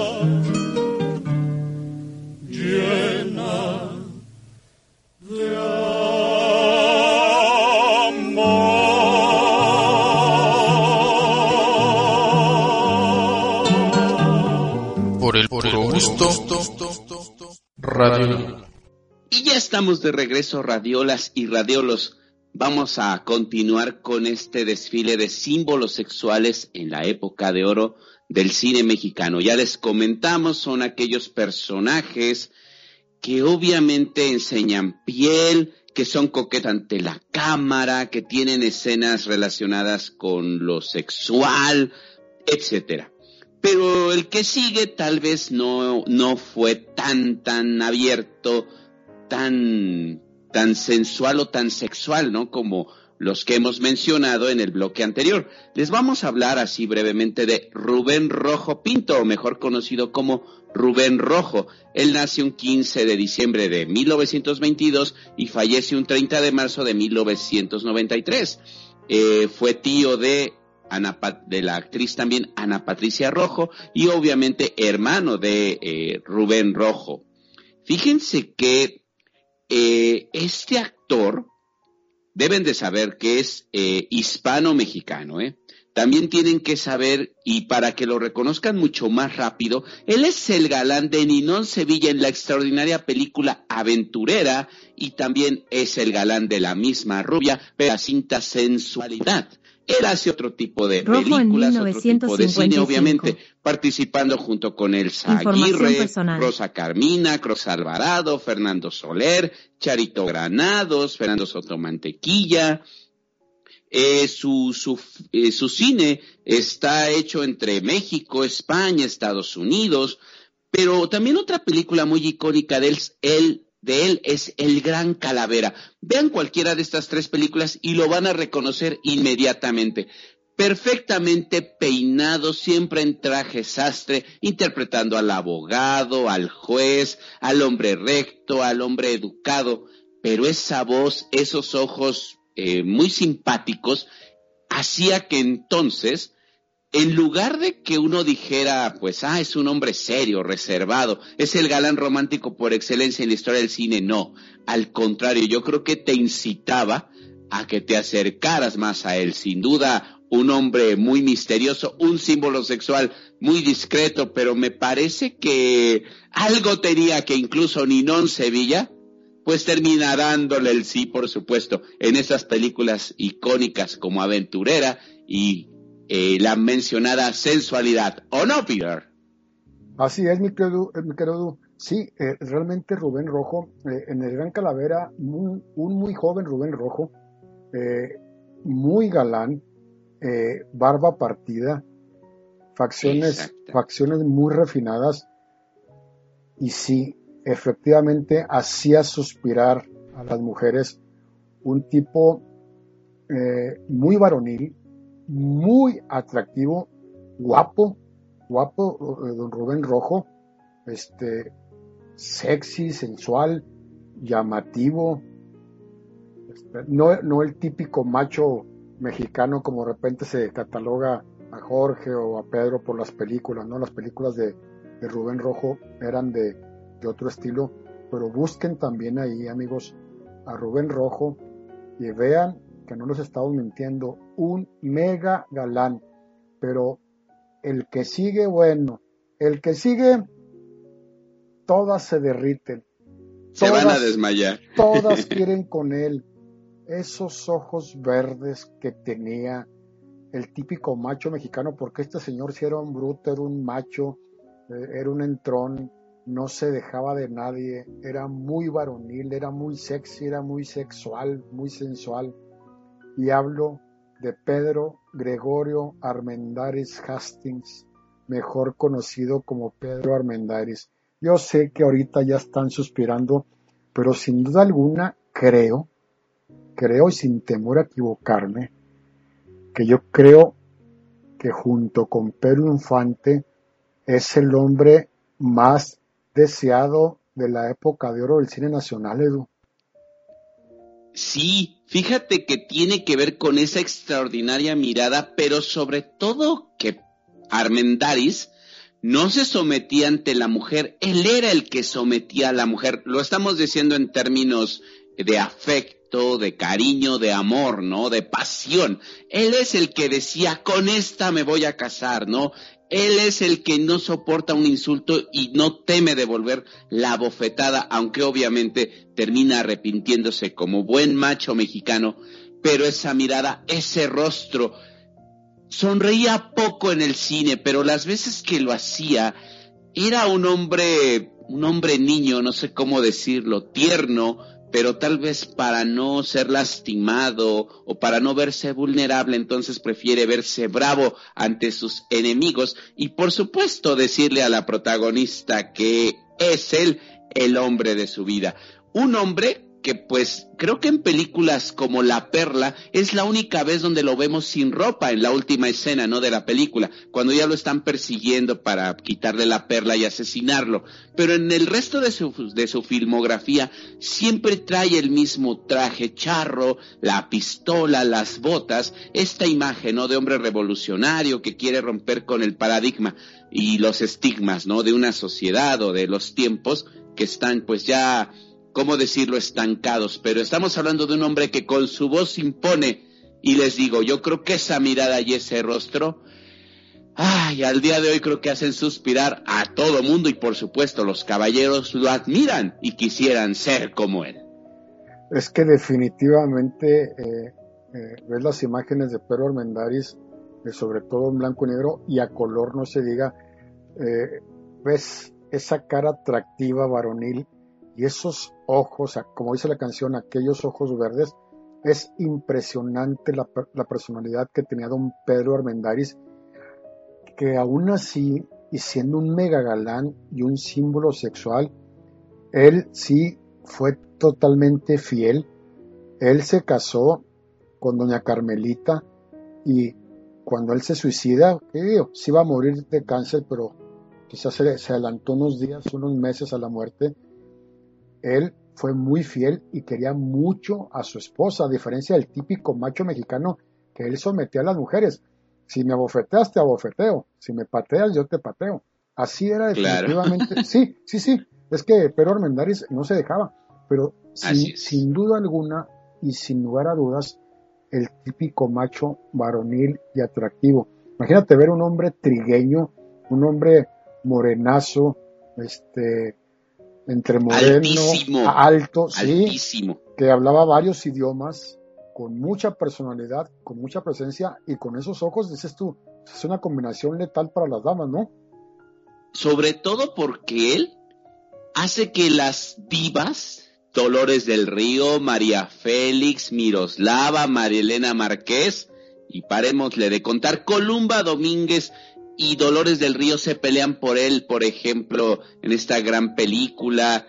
Y ya estamos de regreso, radiolas y radiolos. Vamos a continuar con este desfile de símbolos sexuales en la época de oro del cine mexicano. Ya les comentamos, son aquellos personajes que obviamente enseñan piel, que son coquetas ante la cámara, que tienen escenas relacionadas con lo sexual, etcétera. Pero el que sigue tal vez no, no fue tan, tan abierto, tan, tan sensual o tan sexual, ¿no? Como los que hemos mencionado en el bloque anterior. Les vamos a hablar así brevemente de Rubén Rojo Pinto, o mejor conocido como Rubén Rojo. Él nació un 15 de diciembre de 1922 y fallece un 30 de marzo de 1993. Eh, fue tío de, Ana, de la actriz también Ana Patricia Rojo y obviamente hermano de eh, Rubén Rojo. Fíjense que eh, este actor, deben de saber que es eh, hispano-mexicano, ¿eh? También tienen que saber, y para que lo reconozcan mucho más rápido, él es el galán de Ninón Sevilla en la extraordinaria película Aventurera y también es el galán de la misma rubia, pero cinta sensualidad. Él hace otro tipo de Rojo películas, otro tipo de cine, 1955. obviamente, participando junto con Elsa Aguirre, personal. Rosa Carmina, Cruz Alvarado, Fernando Soler, Charito Granados, Fernando Sotomantequilla. Eh, su, su, eh, su cine está hecho entre México, España, Estados Unidos, pero también otra película muy icónica de él, él- de él es El Gran Calavera. Vean cualquiera de estas tres películas y lo van a reconocer inmediatamente. Perfectamente peinado, siempre en traje sastre, interpretando al abogado, al juez, al hombre recto, al hombre educado, pero esa voz, esos ojos eh, muy simpáticos, hacía que entonces en lugar de que uno dijera, pues, ah, es un hombre serio, reservado, es el galán romántico por excelencia en la historia del cine, no. Al contrario, yo creo que te incitaba a que te acercaras más a él. Sin duda, un hombre muy misterioso, un símbolo sexual muy discreto, pero me parece que algo tenía que incluso Ninón Sevilla, pues termina dándole el sí, por supuesto, en esas películas icónicas como Aventurera y eh, la mencionada sensualidad. ¿O no, Peter? Así es, mi querido, eh, mi querido. Sí, eh, realmente Rubén Rojo, eh, en el Gran Calavera, un muy joven Rubén Rojo, muy galán, barba partida, facciones, Exacto. facciones muy refinadas, y sí, efectivamente hacía suspirar a las mujeres un tipo eh, muy varonil, muy atractivo, guapo, guapo, eh, don Rubén Rojo, este, sexy, sensual, llamativo, este, no, no el típico macho mexicano como de repente se cataloga a Jorge o a Pedro por las películas, ¿no? Las películas de, de Rubén Rojo eran de, de otro estilo, pero busquen también ahí, amigos, a Rubén Rojo y vean que no les estamos mintiendo, un mega galán, pero el que sigue, bueno, el que sigue, todas se derriten, Se van a desmayar. todas quieren con él. Esos ojos verdes que tenía el típico macho mexicano, porque este señor sí era un bruto, era un macho, eh, era un entrón, no se dejaba de nadie, era muy varonil, era muy sexy, era muy sexual, muy sensual. Y hablo de Pedro Gregorio Armendáriz Hastings, mejor conocido como Pedro Armendáriz. Yo sé que ahorita ya están suspirando, pero sin duda alguna creo, creo y sin temor a equivocarme, que yo creo que junto con Pedro Infante es el hombre más deseado de la época de oro del cine nacional, Edu. Sí, fíjate que tiene que ver con esa extraordinaria mirada, pero sobre todo que Armendaris no se sometía ante la mujer, él era el que sometía a la mujer. Lo estamos diciendo en términos de afecto, de cariño, de amor, ¿no? De pasión. Él es el que decía, con esta me voy a casar, ¿no? Él es el que no soporta un insulto y no teme devolver la bofetada, aunque obviamente termina arrepintiéndose como buen macho mexicano, pero esa mirada, ese rostro, sonreía poco en el cine, pero las veces que lo hacía, era un hombre, un hombre niño, no sé cómo decirlo, tierno, pero tal vez para no ser lastimado o para no verse vulnerable, entonces prefiere verse bravo ante sus enemigos y por supuesto decirle a la protagonista que es él el hombre de su vida. Un hombre que pues creo que en películas como La Perla es la única vez donde lo vemos sin ropa en la última escena, ¿no? De la película, cuando ya lo están persiguiendo para quitarle la perla y asesinarlo. Pero en el resto de su, de su filmografía siempre trae el mismo traje charro, la pistola, las botas, esta imagen, ¿no? De hombre revolucionario que quiere romper con el paradigma y los estigmas, ¿no? De una sociedad o de los tiempos que están pues ya ¿cómo decirlo?, estancados, pero estamos hablando de un hombre que con su voz impone, y les digo, yo creo que esa mirada y ese rostro, ay, al día de hoy creo que hacen suspirar a todo mundo y por supuesto los caballeros lo admiran y quisieran ser como él. Es que definitivamente eh, eh, ves las imágenes de Pedro Armendáriz, eh, sobre todo en blanco y negro y a color, no se diga, ves esa cara atractiva, varonil, y esos ojos, como dice la canción, aquellos ojos verdes, es impresionante la, personalidad que tenía don Pedro Armendáriz, que aún así, y siendo un mega galán y un símbolo sexual, él sí fue totalmente fiel. Él se casó con doña Carmelita y cuando él se suicida, que sí iba a morir de cáncer, pero quizás se adelantó unos días, unos meses a la muerte, él fue muy fiel y quería mucho a su esposa, a diferencia del típico macho mexicano que él sometía a las mujeres. Si me abofeteas, te abofeteo. Si me pateas, yo te pateo. Así era definitivamente. Sí, sí, sí. Es que Pedro Armendáriz no se dejaba. Pero sin, duda alguna y sin lugar a dudas, el típico macho varonil y atractivo. Imagínate ver un hombre trigueño, un hombre morenazo, este, entre moreno, alto, sí, que hablaba varios idiomas, con mucha personalidad, con mucha presencia y con esos ojos, dices tú, es una combinación letal para las damas, ¿no? Sobre todo porque él hace que las divas, Dolores del Río, María Félix, Miroslava, María Elena Marqués, y parémosle de contar, Columba Domínguez, y Dolores del Río se pelean por él, por ejemplo, en esta gran película,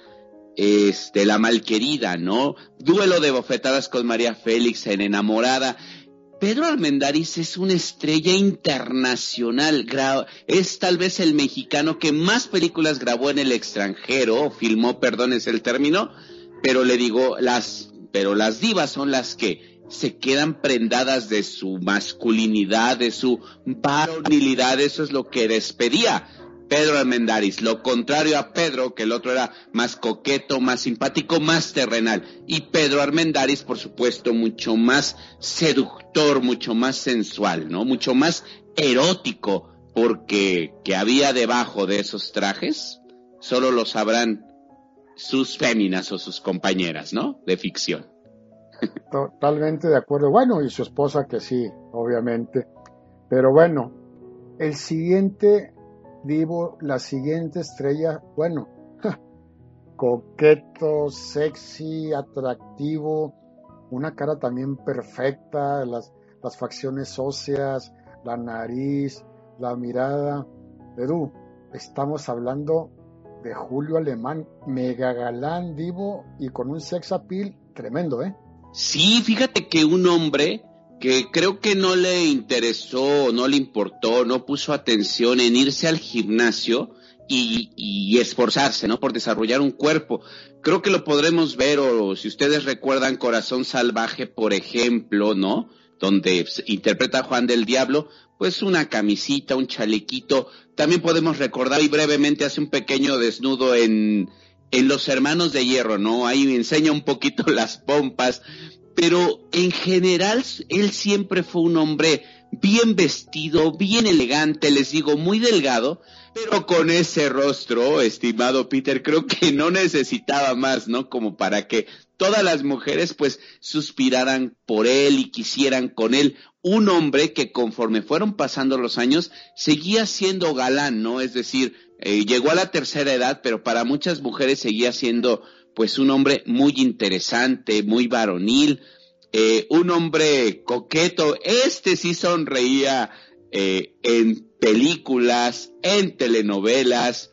este, La Malquerida, ¿no? Duelo de bofetadas con María Félix en Enamorada. Pedro Armendáriz es una estrella internacional, es tal vez el mexicano que más películas grabó en el extranjero, filmó, perdón es el término, pero le digo, las, pero las divas son las que se quedan prendadas de su masculinidad, de su varonilidad, eso es lo que despedía Pedro Armendáriz, lo contrario a Pedro, que el otro era más coqueto, más simpático, más terrenal, y Pedro Armendáriz, por supuesto, mucho más seductor, mucho más sensual, ¿no? Mucho más erótico, porque que había debajo de esos trajes, solo lo sabrán sus féminas o sus compañeras, ¿no? De ficción. Totalmente de acuerdo. Bueno, y su esposa que sí, obviamente. Pero bueno, el siguiente divo, la siguiente estrella, bueno, coqueto, sexy, atractivo, una cara también perfecta, las, las facciones óseas, la nariz, la mirada. Edu, estamos hablando de Julio Alemán, mega galán, divo y con un sex appeal tremendo, ¿eh? Sí, fíjate que un hombre que creo que no le interesó, no le importó, no puso atención en irse al gimnasio y, esforzarse, ¿no? Por desarrollar un cuerpo. Creo que lo podremos ver, o si ustedes recuerdan Corazón Salvaje, por ejemplo, ¿no? Donde interpreta a Juan del Diablo, pues una camisita, un chalequito. También podemos recordar y brevemente hace un pequeño desnudo en en Los Hermanos de Hierro, ¿no? Ahí enseña un poquito las pompas, pero en general él siempre fue un hombre bien vestido, bien elegante, les digo, muy delgado, pero con ese rostro, estimado Peter, creo que no necesitaba más, ¿no? Como para que todas las mujeres pues suspiraran por él y quisieran con él un hombre que conforme fueron pasando los años seguía siendo galán, ¿no? Es decir, eh, llegó a la tercera edad, pero para muchas mujeres seguía siendo pues un hombre muy interesante, muy varonil, eh, un hombre coqueto. Este sí sonreía eh, en películas, en telenovelas,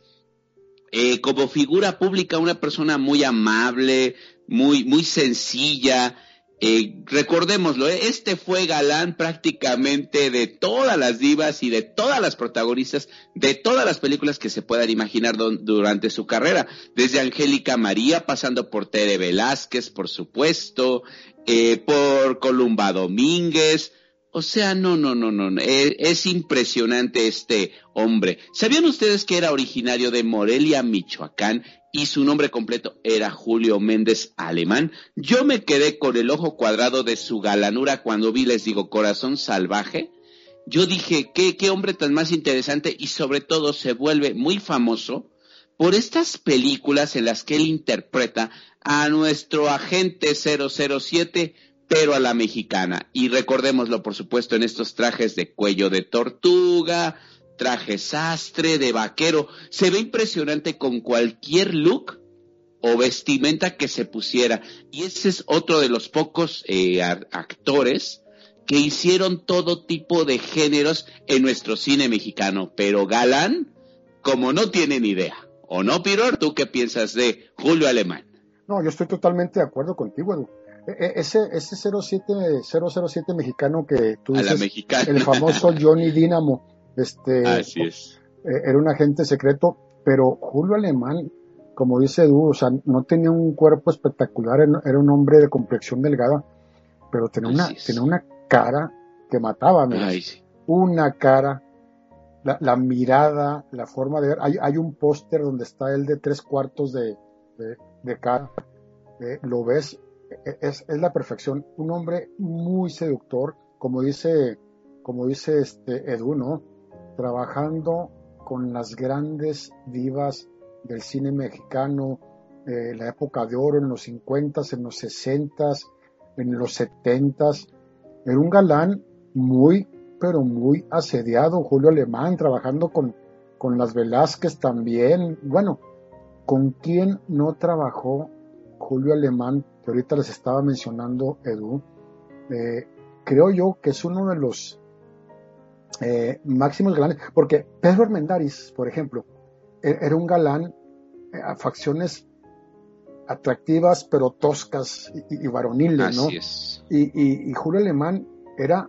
como figura pública, una persona muy amable, muy, muy sencilla. Eh, recordémoslo, eh, este fue galán prácticamente de todas las divas y de todas las protagonistas de todas las películas que se puedan imaginar durante su carrera, desde Angélica María, pasando por Tere Velázquez, por supuesto, eh, por Columba Domínguez, o sea, no, no, no, no, es, es, impresionante este hombre. ¿Sabían ustedes que era originario de Morelia, Michoacán, y su nombre completo era Julio Méndez Alemán? Yo me quedé con el ojo cuadrado de su galanura cuando vi, les digo, Corazón Salvaje. Yo dije, qué, qué hombre tan más interesante y sobre todo se vuelve muy famoso por estas películas en las que él interpreta a nuestro agente 007 pero a la mexicana. Y recordémoslo, por supuesto, en estos trajes de cuello de tortuga, traje sastre, de vaquero. Se ve impresionante con cualquier look o vestimenta que se pusiera. Y ese es otro de los pocos eh, actores que hicieron todo tipo de géneros en nuestro cine mexicano. Pero Galán, como no tienen idea. ¿O no, Piror? ¿Tú qué piensas de Julio Alemán? No, yo estoy totalmente de acuerdo contigo, Edu. E, e, ese, ese 07, 007 mexicano que tú dices, el famoso Johnny Dynamo, este, Así es. Eh, era un agente secreto, pero Julio Alemán, como dice Edu, o sea, no tenía un cuerpo espectacular, era un hombre de complexión delgada, pero tenía una, tenía una cara que mataba, una cara, la, mirada, la forma de ver. Hay, hay un póster donde está él de tres cuartos de, de, cara, eh, lo ves e-, es, es, la perfección. Un hombre muy seductor, como dice, como dice este Edu, ¿no? Trabajando con las grandes divas del cine mexicano, eh, la época de oro en los 50, en los 60, en los 70. Era un galán muy, pero muy asediado. Julio Alemán, trabajando con, con las Velázquez también. Bueno, ¿con quién no trabajó Julio Alemán que ahorita les estaba mencionando Edu, eh, creo yo que es uno de los eh, máximos galanes, porque Pedro Armendáriz, por ejemplo, e-, era un galán eh, a facciones atractivas pero toscas y, varoniles, ¿no? Y, Julio Alemán era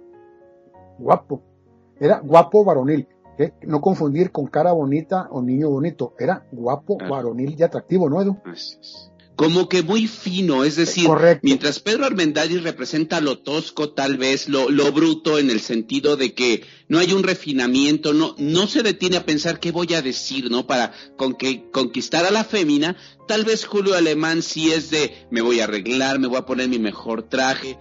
guapo, era guapo varonil, no confundir con cara bonita o niño bonito, era guapo, varonil y atractivo, ¿no, Edu? Así es como que muy fino, es decir, mientras Pedro Armendáriz representa lo tosco, tal vez, lo, lo, bruto, en el sentido de que no hay un refinamiento, no, no se detiene a pensar qué voy a decir, ¿no? Para con que conquistar a la fémina, tal vez Julio Alemán sí es de me voy a arreglar, me voy a poner mi mejor traje,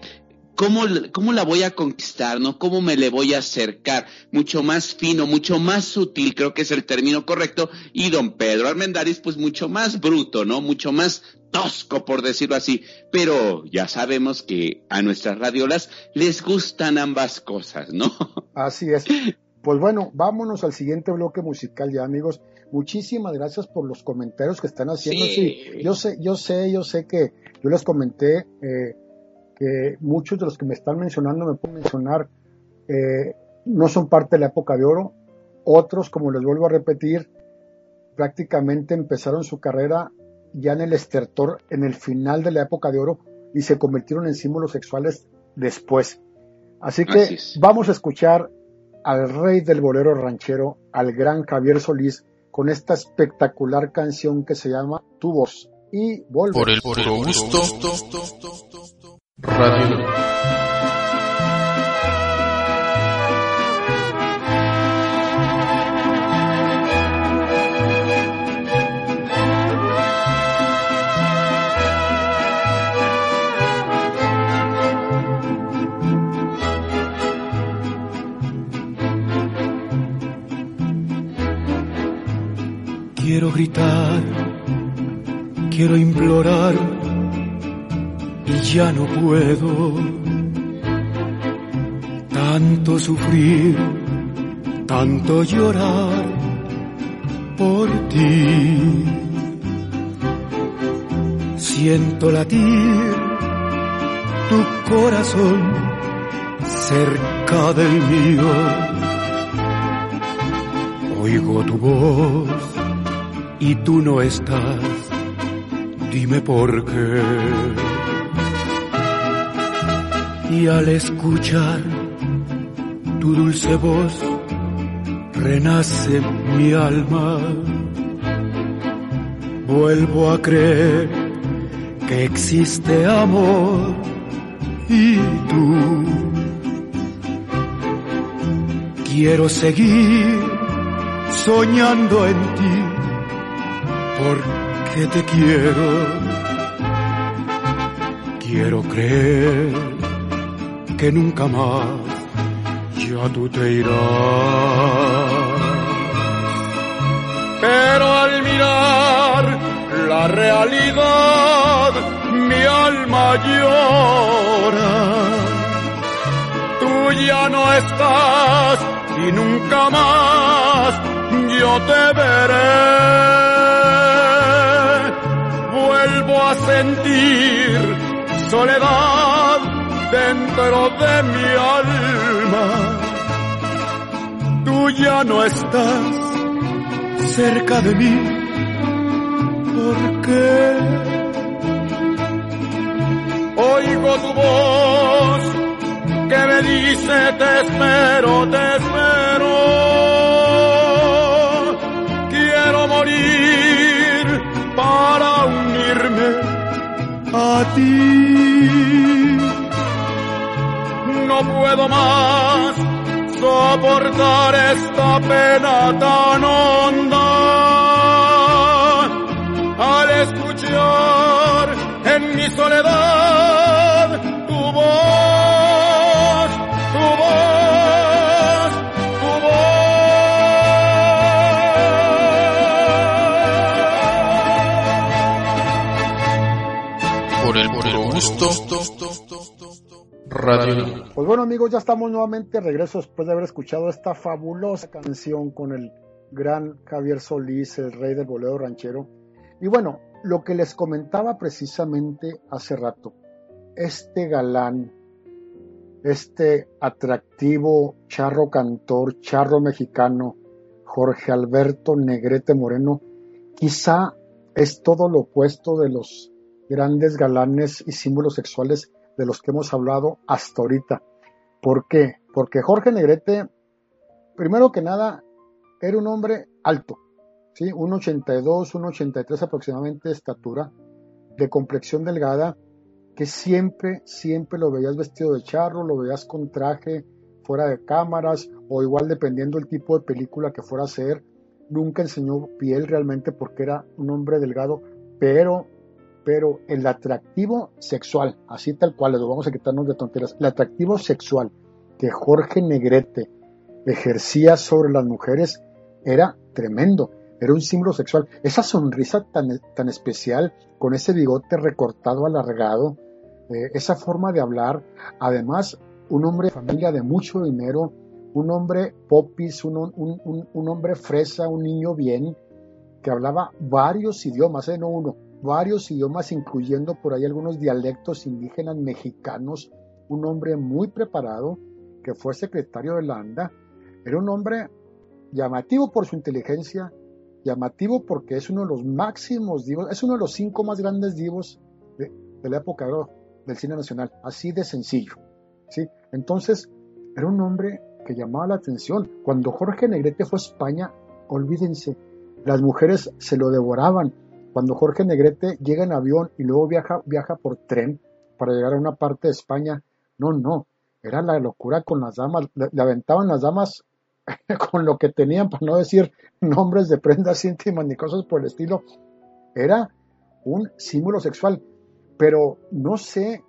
¿Cómo, ¿Cómo, la voy a conquistar, no? ¿Cómo me le voy a acercar? Mucho más fino, mucho más sutil, creo que es el término correcto. Y don Pedro Armendáriz, pues mucho más bruto, ¿no? Mucho más tosco, por decirlo así. Pero ya sabemos que a nuestras radiolas les gustan ambas cosas, ¿no? Así es. Pues bueno, vámonos al siguiente bloque musical ya, amigos. Muchísimas gracias por los comentarios que están haciendo. Sí, yo sé, yo sé, yo sé que yo les comenté eh, que muchos de los que me están mencionando, me pueden mencionar, eh, no son parte de la época de oro. Otros, como les vuelvo a repetir, prácticamente empezaron su carrera ya en el estertor, en el final de la época de oro, y se convirtieron en símbolos sexuales después. Así que vamos a escuchar al rey del bolero ranchero, al gran Javier Solís, con esta espectacular canción que se llama Tu voz. Y volvemos. Por el puro gusto. Radio. Quiero gritar, quiero implorar y ya no puedo tanto sufrir, tanto llorar por ti. Siento latir tu corazón cerca del mío. Oigo tu voz y tú no estás. Dime por qué. Y al escuchar tu dulce voz, renace mi alma. Vuelvo a creer que existe amor y tú. Quiero seguir soñando en ti porque te quiero. Quiero creer que nunca más ya tú te irás. Pero al mirar la realidad, mi alma llora. Tú ya no estás y nunca más yo te veré. Vuelvo a sentir soledad dentro de mi alma. Tú ya no estás cerca de mí. ¿Por qué? Oigo tu voz que me dice te espero, te más soportar esta pena tan honda. Al escuchar en mi soledad tu voz, tu voz, tu voz. Por el puro gusto. Radio. Pues bueno amigos, ya estamos nuevamente de regreso después de haber escuchado esta fabulosa canción con el gran Javier Solís, el rey del bolero ranchero. Y bueno, lo que les comentaba precisamente hace rato, este galán, este atractivo charro cantor, charro mexicano, Jorge Alberto Negrete Moreno, quizá es todo lo opuesto de los grandes galanes y símbolos sexuales de los que hemos hablado hasta ahorita. ¿Por qué? Porque Jorge Negrete, primero que nada, era un hombre alto, ¿sí? 1,82, 1,83 aproximadamente de estatura, de complexión delgada, que siempre, siempre lo veías vestido de charro, lo veías con traje, fuera de cámaras, o igual dependiendo del tipo de película que fuera a hacer. Nunca enseñó piel realmente porque era un hombre delgado, pero pero el atractivo sexual, así tal cual, lo vamos a quitarnos de tonteras, el atractivo sexual que Jorge Negrete ejercía sobre las mujeres era tremendo, era un símbolo sexual. Esa sonrisa tan, tan especial, con ese bigote recortado, alargado, eh, esa forma de hablar, además un hombre de familia de mucho dinero, un hombre popis, un, un, un, un hombre fresa, un niño bien, que hablaba varios idiomas, eh, no uno, varios idiomas, incluyendo por ahí algunos dialectos indígenas mexicanos, un hombre muy preparado, que fue secretario de la ANDA, era un hombre llamativo por su inteligencia, llamativo porque es uno de los máximos divos, es uno de los cinco más grandes divos de, la época del cine nacional, así de sencillo. ¿sí? Entonces, era un hombre que llamaba la atención. Cuando Jorge Negrete fue a España, olvídense, las mujeres se lo devoraban, cuando Jorge Negrete llega en avión y luego viaja, viaja por tren para llegar a una parte de España, no, no, era la locura con las damas, le, aventaban las damas con lo que tenían, para no decir nombres de prendas íntimas ni cosas por el estilo, era un símbolo sexual. Pero no sé,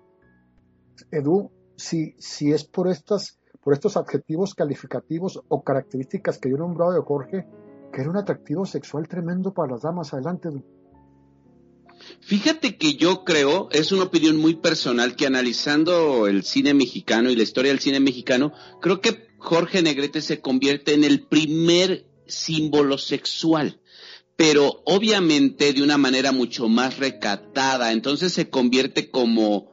Edu, si, si es por, estas, por estos adjetivos calificativos o características que yo he nombrado de Jorge, que era un atractivo sexual tremendo para las damas. Adelante, Edu. Fíjate que yo creo, es una opinión muy personal, que analizando el cine mexicano y la historia del cine mexicano, creo que Jorge Negrete se convierte en el primer símbolo sexual. pero obviamente de una manera mucho más recatada. Entonces se convierte como,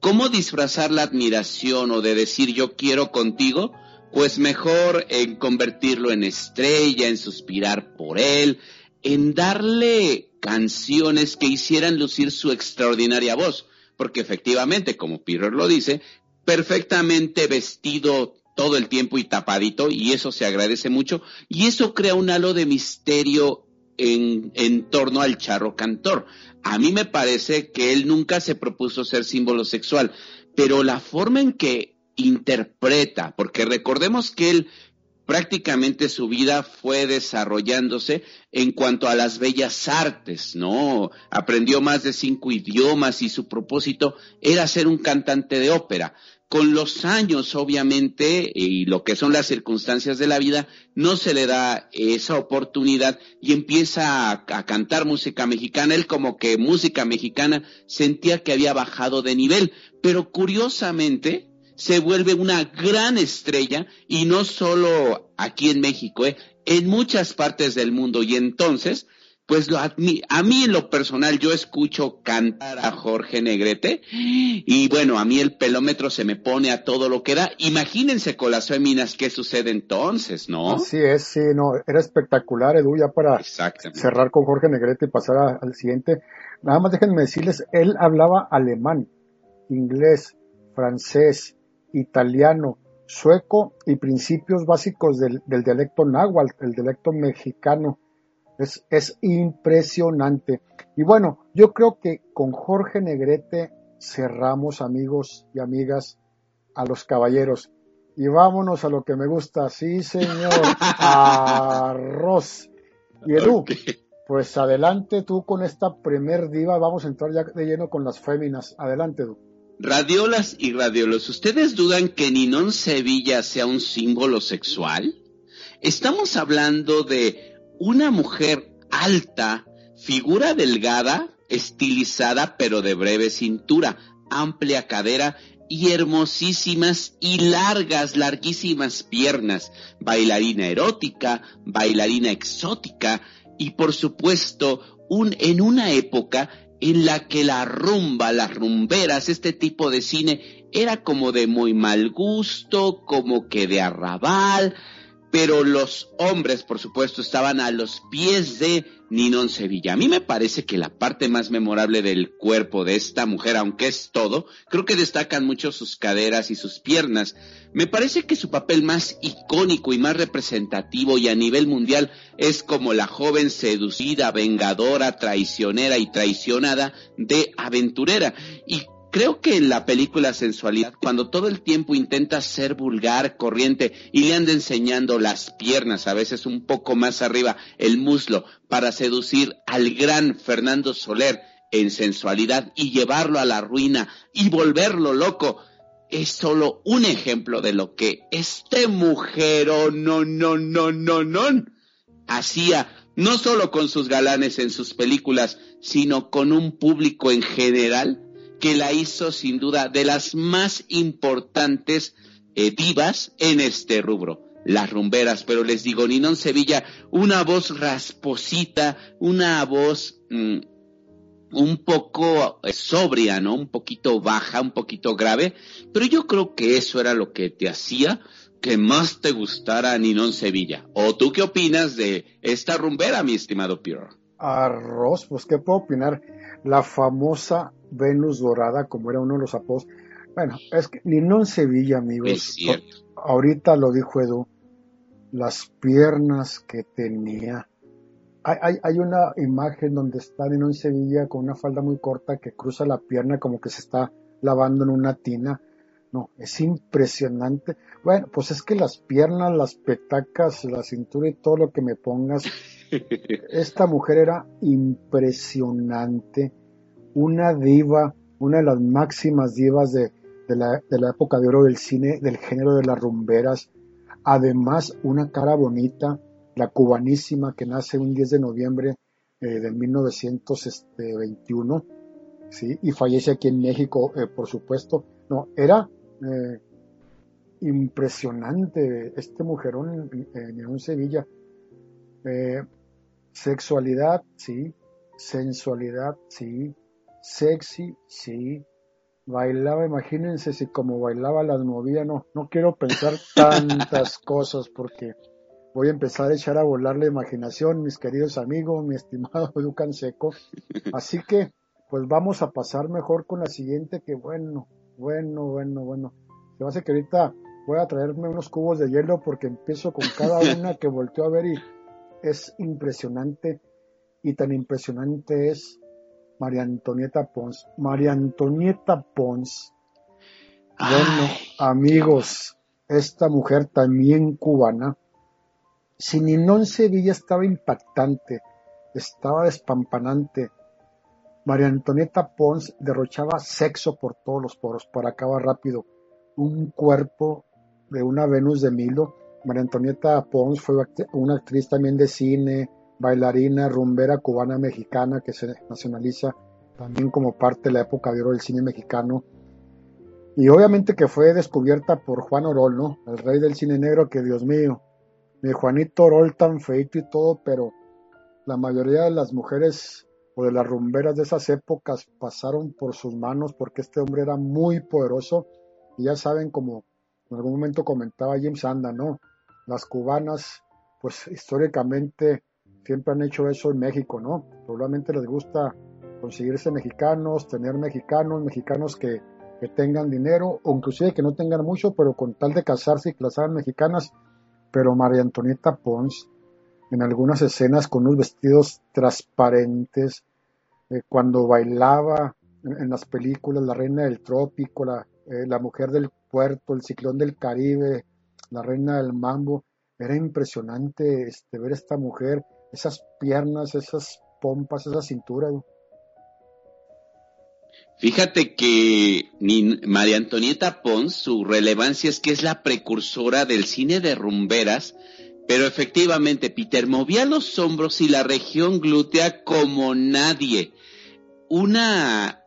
¿cómo disfrazar la admiración o de decir yo quiero contigo? Pues mejor en convertirlo en estrella, en suspirar por él, en darle canciones que hicieran lucir su extraordinaria voz, porque efectivamente, como Peter lo dice, perfectamente vestido todo el tiempo y tapadito, y eso se agradece mucho, y eso crea un halo de misterio en, en torno al charro cantor. A mí me parece que él nunca se propuso ser símbolo sexual, pero la forma en que interpreta, porque recordemos que él prácticamente su vida fue desarrollándose en cuanto a las bellas artes, ¿no? Aprendió más de cinco idiomas y su propósito era ser un cantante de ópera. Con los años, obviamente, y lo que son las circunstancias de la vida, no se le da esa oportunidad y empieza a, a cantar música mexicana. Él como que música mexicana sentía que había bajado de nivel, pero curiosamente, se vuelve una gran estrella y no solo aquí en México, ¿eh? en muchas partes del mundo. Y entonces, pues lo, a mí en lo personal yo escucho cantar a Jorge Negrete y bueno, a mí el pelómetro se me pone a todo lo que da. Imagínense con las féminas qué sucede entonces, ¿no? Así es, sí, no, era espectacular, Edu, ya para cerrar con Jorge Negrete y pasar al siguiente. Nada más déjenme decirles, él hablaba alemán, inglés, francés, italiano, sueco y principios básicos del, dialecto náhuatl, el dialecto mexicano. Es, es impresionante. Y bueno, yo creo que con Jorge Negrete cerramos, amigos y amigas, a los caballeros. Y vámonos a lo que me gusta. Sí, señor. Arroz. Y Edu, pues adelante tú con esta primer diva. Vamos a entrar ya de lleno con las féminas. Adelante, Edu. Radiolas y radiolos, ¿ustedes dudan que Ninón Sevilla sea un símbolo sexual? Estamos hablando de una mujer alta, figura delgada, estilizada pero de breve cintura, amplia cadera y hermosísimas y largas, larguísimas piernas, bailarina erótica, bailarina exótica y por supuesto un, en una época en la que la rumba, las rumberas, este tipo de cine era como de muy mal gusto, como que de arrabal, pero los hombres, por supuesto, estaban a los pies de Ninón Sevilla. A mí me parece que la parte más memorable del cuerpo de esta mujer, aunque es todo, creo que destacan mucho sus caderas y sus piernas. Me parece que su papel más icónico y más representativo y a nivel mundial es como la joven seducida, vengadora, traicionera y traicionada de aventurera. Creo que en la película Sensualidad, cuando todo el tiempo intenta ser vulgar, corriente, y le anda enseñando las piernas, a veces un poco más arriba, el muslo, para seducir al gran Fernando Soler en sensualidad y llevarlo a la ruina y volverlo loco, es solo un ejemplo de lo que este mujer, oh, no, no, no, no, no, hacía, no solo con sus galanes en sus películas, sino con un público en general que la hizo sin duda de las más importantes eh, divas en este rubro las rumberas, pero les digo, Ninón Sevilla, una voz rasposita, una voz mm, un poco eh, sobria, ¿no? Un poquito baja, un poquito grave, pero yo creo que eso era lo que te hacía que más te gustara Ninón Sevilla. ¿O tú qué opinas de esta rumbera, mi estimado Pierre? Arroz, pues qué puedo opinar. La famosa Venus Dorada, como era uno de los apodos. Bueno, es que Ninón Sevilla, amigos. Ahorita lo dijo Edu, las piernas que tenía. Hay, hay, una imagen donde está Ninón Sevilla con una falda muy corta que cruza la pierna como que se está lavando en una tina. No, es impresionante. Bueno, pues es que las piernas, las petacas, la cintura y todo lo que me pongas. Esta mujer era impresionante una diva, una de las máximas divas de, la, época de oro del cine, del género de las rumberas. Además, una cara bonita, la cubanísima que nace un 10 de noviembre eh, de 1921, ¿sí? y fallece aquí en México, eh, por supuesto. No, era eh, impresionante este mujerón en, en Sevilla Sexualidad, sí. Sensualidad, sí. Sexy, sí. Bailaba, imagínense si como bailaba las movía, no, no quiero pensar tantas cosas porque voy a empezar a echar a volar la imaginación, mis queridos amigos, mi estimado Ducan Seco. Así que, pues vamos a pasar mejor con la siguiente, que bueno, bueno, bueno, bueno. Se me hace que ahorita voy a traerme unos cubos de hielo porque empiezo con cada una que volteo a ver y es impresionante. Y tan impresionante es María Antonieta Pons. María Antonieta Pons. Bueno, amigos, esta mujer también cubana, Sininón Sevilla estaba impactante, estaba despampanante. María Antonieta Pons derrochaba sexo por todos los poros, para acabar rápido. Un cuerpo de una Venus de Milo. María Antonieta Pons fue una actriz también de cine, bailarina, rumbera cubana mexicana que se nacionaliza también como parte de la época de oro del cine mexicano. Y obviamente que fue descubierta por Juan Orol, ¿no? El rey del cine negro, que Dios mío, mi Juanito Orol tan feito y todo, pero la mayoría de las mujeres o de las rumberas de esas épocas pasaron por sus manos porque este hombre era muy poderoso y ya saben como en algún momento comentaba James Anda, ¿no? Las cubanas, pues históricamente siempre han hecho eso en México, ¿no? Probablemente les gusta conseguirse mexicanos, tener mexicanos, mexicanos que, tengan dinero, o inclusive que no tengan mucho, pero con tal de casarse y que las hagan mexicanas. Pero María Antonieta Pons, en algunas escenas con unos vestidos transparentes, eh, cuando bailaba en, las películas La Reina del Trópico, la, eh, la Mujer del Puerto, El Ciclón del Caribe, La Reina del Mambo, era impresionante este, ver esta mujer esas piernas, esas pompas, esa cintura. Fíjate que María Antonieta Pons, su relevancia es que es la precursora del cine de rumberas, pero efectivamente, Peter movía los hombros y la región glútea como nadie. Una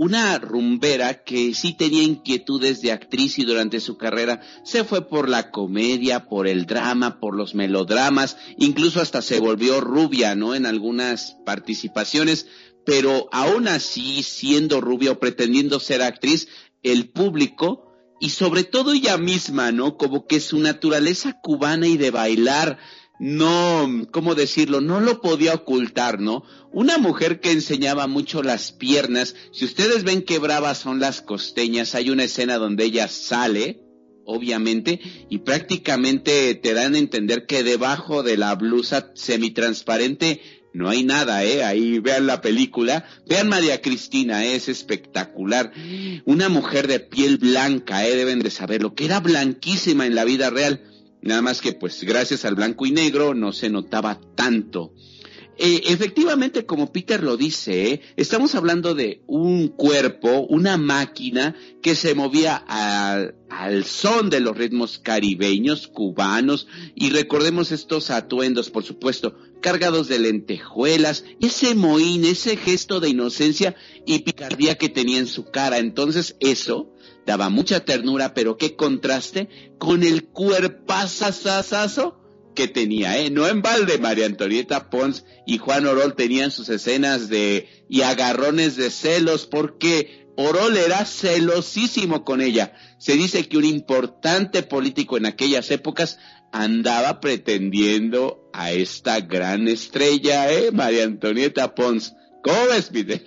una rumbera que sí tenía inquietudes de actriz y durante su carrera se fue por la comedia, por el drama, por los melodramas, incluso hasta se volvió rubia, ¿no? En algunas participaciones, pero aún así, siendo rubia o pretendiendo ser actriz, el público y sobre todo ella misma, ¿no? Como que su naturaleza cubana y de bailar, no, ¿cómo decirlo? No lo podía ocultar, ¿no? Una mujer que enseñaba mucho las piernas, si ustedes ven qué bravas son las costeñas, hay una escena donde ella sale, obviamente, y prácticamente te dan a entender que debajo de la blusa semitransparente no hay nada, ¿eh? Ahí vean la película. Vean María Cristina, ¿eh? es espectacular. Una mujer de piel blanca, ¿eh? Deben de saberlo, que era blanquísima en la vida real. Nada más que pues gracias al blanco y negro no se notaba tanto. Eh, efectivamente, como Peter lo dice, ¿eh? estamos hablando de un cuerpo, una máquina que se movía al, al son de los ritmos caribeños, cubanos, y recordemos estos atuendos, por supuesto, cargados de lentejuelas, ese mohín, ese gesto de inocencia y picardía que tenía en su cara. Entonces eso daba mucha ternura, pero qué contraste con el cuerpazazazazo que tenía, ¿eh? No en balde María Antonieta Pons y Juan Orol tenían sus escenas de y agarrones de celos porque Orol era celosísimo con ella. Se dice que un importante político en aquellas épocas andaba pretendiendo a esta gran estrella, ¿eh? María Antonieta Pons. ¿Cómo ves, Peter?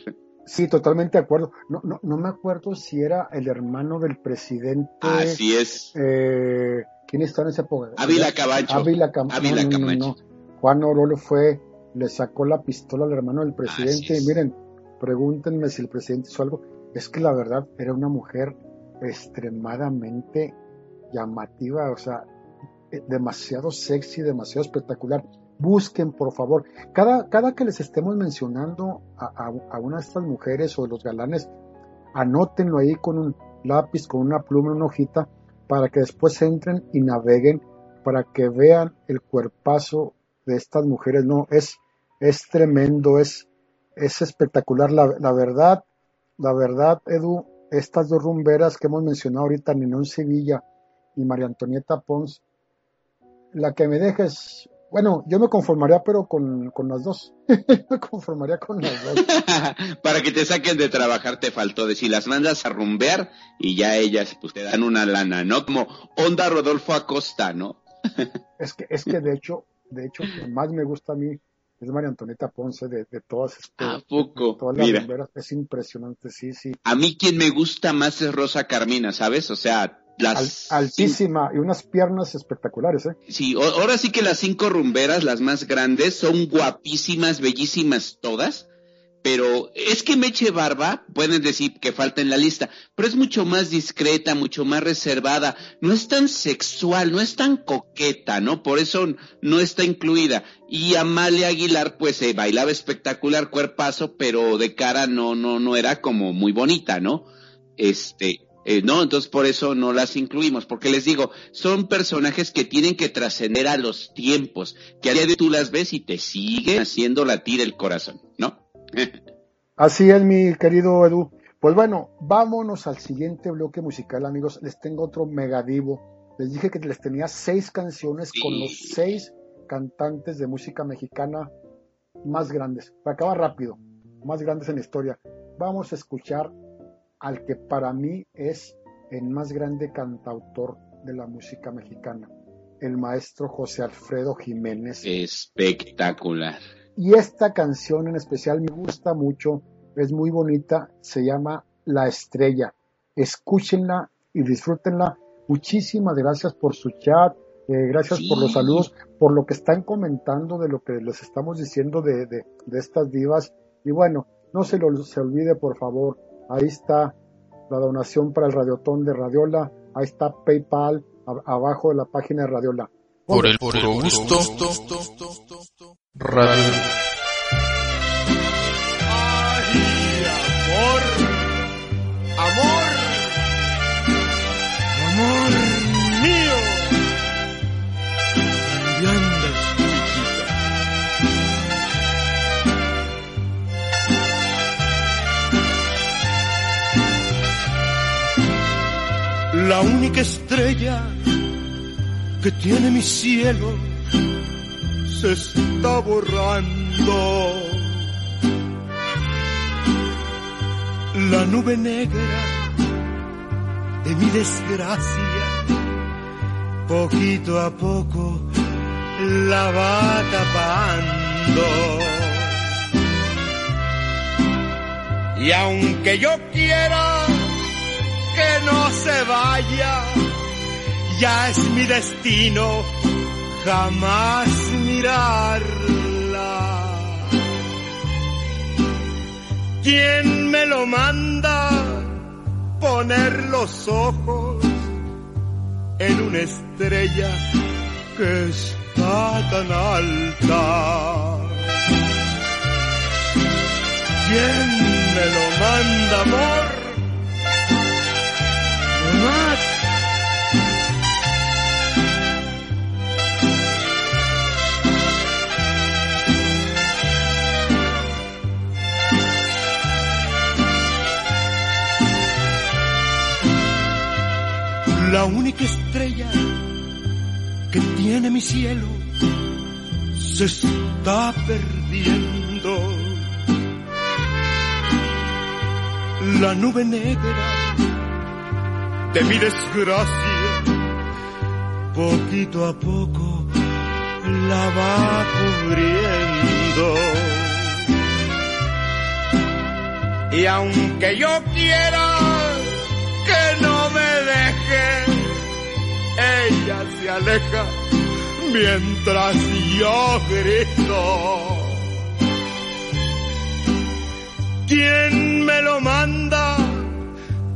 Sí, totalmente de acuerdo. No, no, no me acuerdo si era el hermano del presidente. Así es. Eh, ¿Quién está en esa época? Ávila Camacho. Ávila, Camacho. Juan Orolo fue, le sacó la pistola al hermano del presidente. Y miren, pregúntenme si el presidente hizo algo. Es que la verdad era una mujer extremadamente llamativa, o sea, eh, demasiado sexy, demasiado espectacular busquen por favor. Cada, cada que les estemos mencionando a, una de estas mujeres o de los galanes, anótenlo ahí con un lápiz, con una pluma, una hojita, para que después entren y naveguen, para que vean el cuerpazo de estas mujeres. No, es, es tremendo, es, es espectacular. La, verdad, la verdad, Edu, estas dos rumberas que hemos mencionado ahorita, Ninón Sevilla y María Antonieta Pons, la que me deja es Bueno, yo me conformaría, pero con, con las dos. me conformaría con las dos. Para que te saquen de trabajar te faltó decir, las mandas a rumbear y ya ellas pues te dan una lana, ¿no? Como Onda Rodolfo Acosta, ¿no? es que, es que de hecho, de hecho, lo que más me gusta a mí es María Antonieta Ponce de, de todas este, ¿A poco? todas las Mira. rumberas. Es impresionante, sí, sí. A mí quien me gusta más es Rosa Carmina, ¿sabes? O sea, las... altísima y unas piernas espectaculares, ¿eh? Sí, o- ahora sí que las cinco rumberas, las más grandes, son guapísimas, bellísimas todas, pero es que Meche Barba, pueden decir que falta en la lista, pero es mucho más discreta, mucho más reservada, no es tan sexual, no es tan coqueta, ¿no? Por eso no está incluida. Y Amalia Aguilar, pues eh, bailaba espectacular cuerpazo, pero de cara no, no, no era como muy bonita, ¿no? Este, eh, no, entonces por eso no las incluimos, porque les digo, son personajes que tienen que trascender a los tiempos, que a día de tú las ves y te siguen haciendo latir el corazón, ¿no? Así es, mi querido Edu. Pues bueno, vámonos al siguiente bloque musical, amigos. Les tengo otro megadivo. Les dije que les tenía seis canciones Sí. con los seis cantantes de música mexicana más grandes. Para acabar rápido, más grandes en la historia. Vamos a escuchar al que para mí es el más grande cantautor de la música mexicana, el maestro José Alfredo Jiménez. Espectacular. Y esta canción en especial me gusta mucho, es muy bonita, se llama La Estrella. Escúchenla y disfrútenla. Muchísimas gracias por su chat, eh, gracias Sí. por los saludos, por lo que están comentando de lo que les estamos diciendo de, de, de estas divas. Y bueno, no se lo se olvide, por favor, ahí está la donación para el Radiotón de Radiola, ahí está PayPal, a- abajo de la página de Radiola. Por el gusto. Radio. La única estrella que tiene mi cielo se está borrando. La nube negra de mi desgracia, poquito a poco la va tapando. Y aunque yo quiera que no se vaya, ya es mi destino jamás mirarla. ¿Quién me lo manda poner los ojos en una estrella que está tan alta? ¿Quién me lo manda, amor? La única estrella que tiene mi cielo se está perdiendo. La nube negra de mi desgracia, poquito a poco la va cubriendo. Y aunque yo quiera que no me deje, ella se aleja mientras yo grito. ¿Quién me lo manda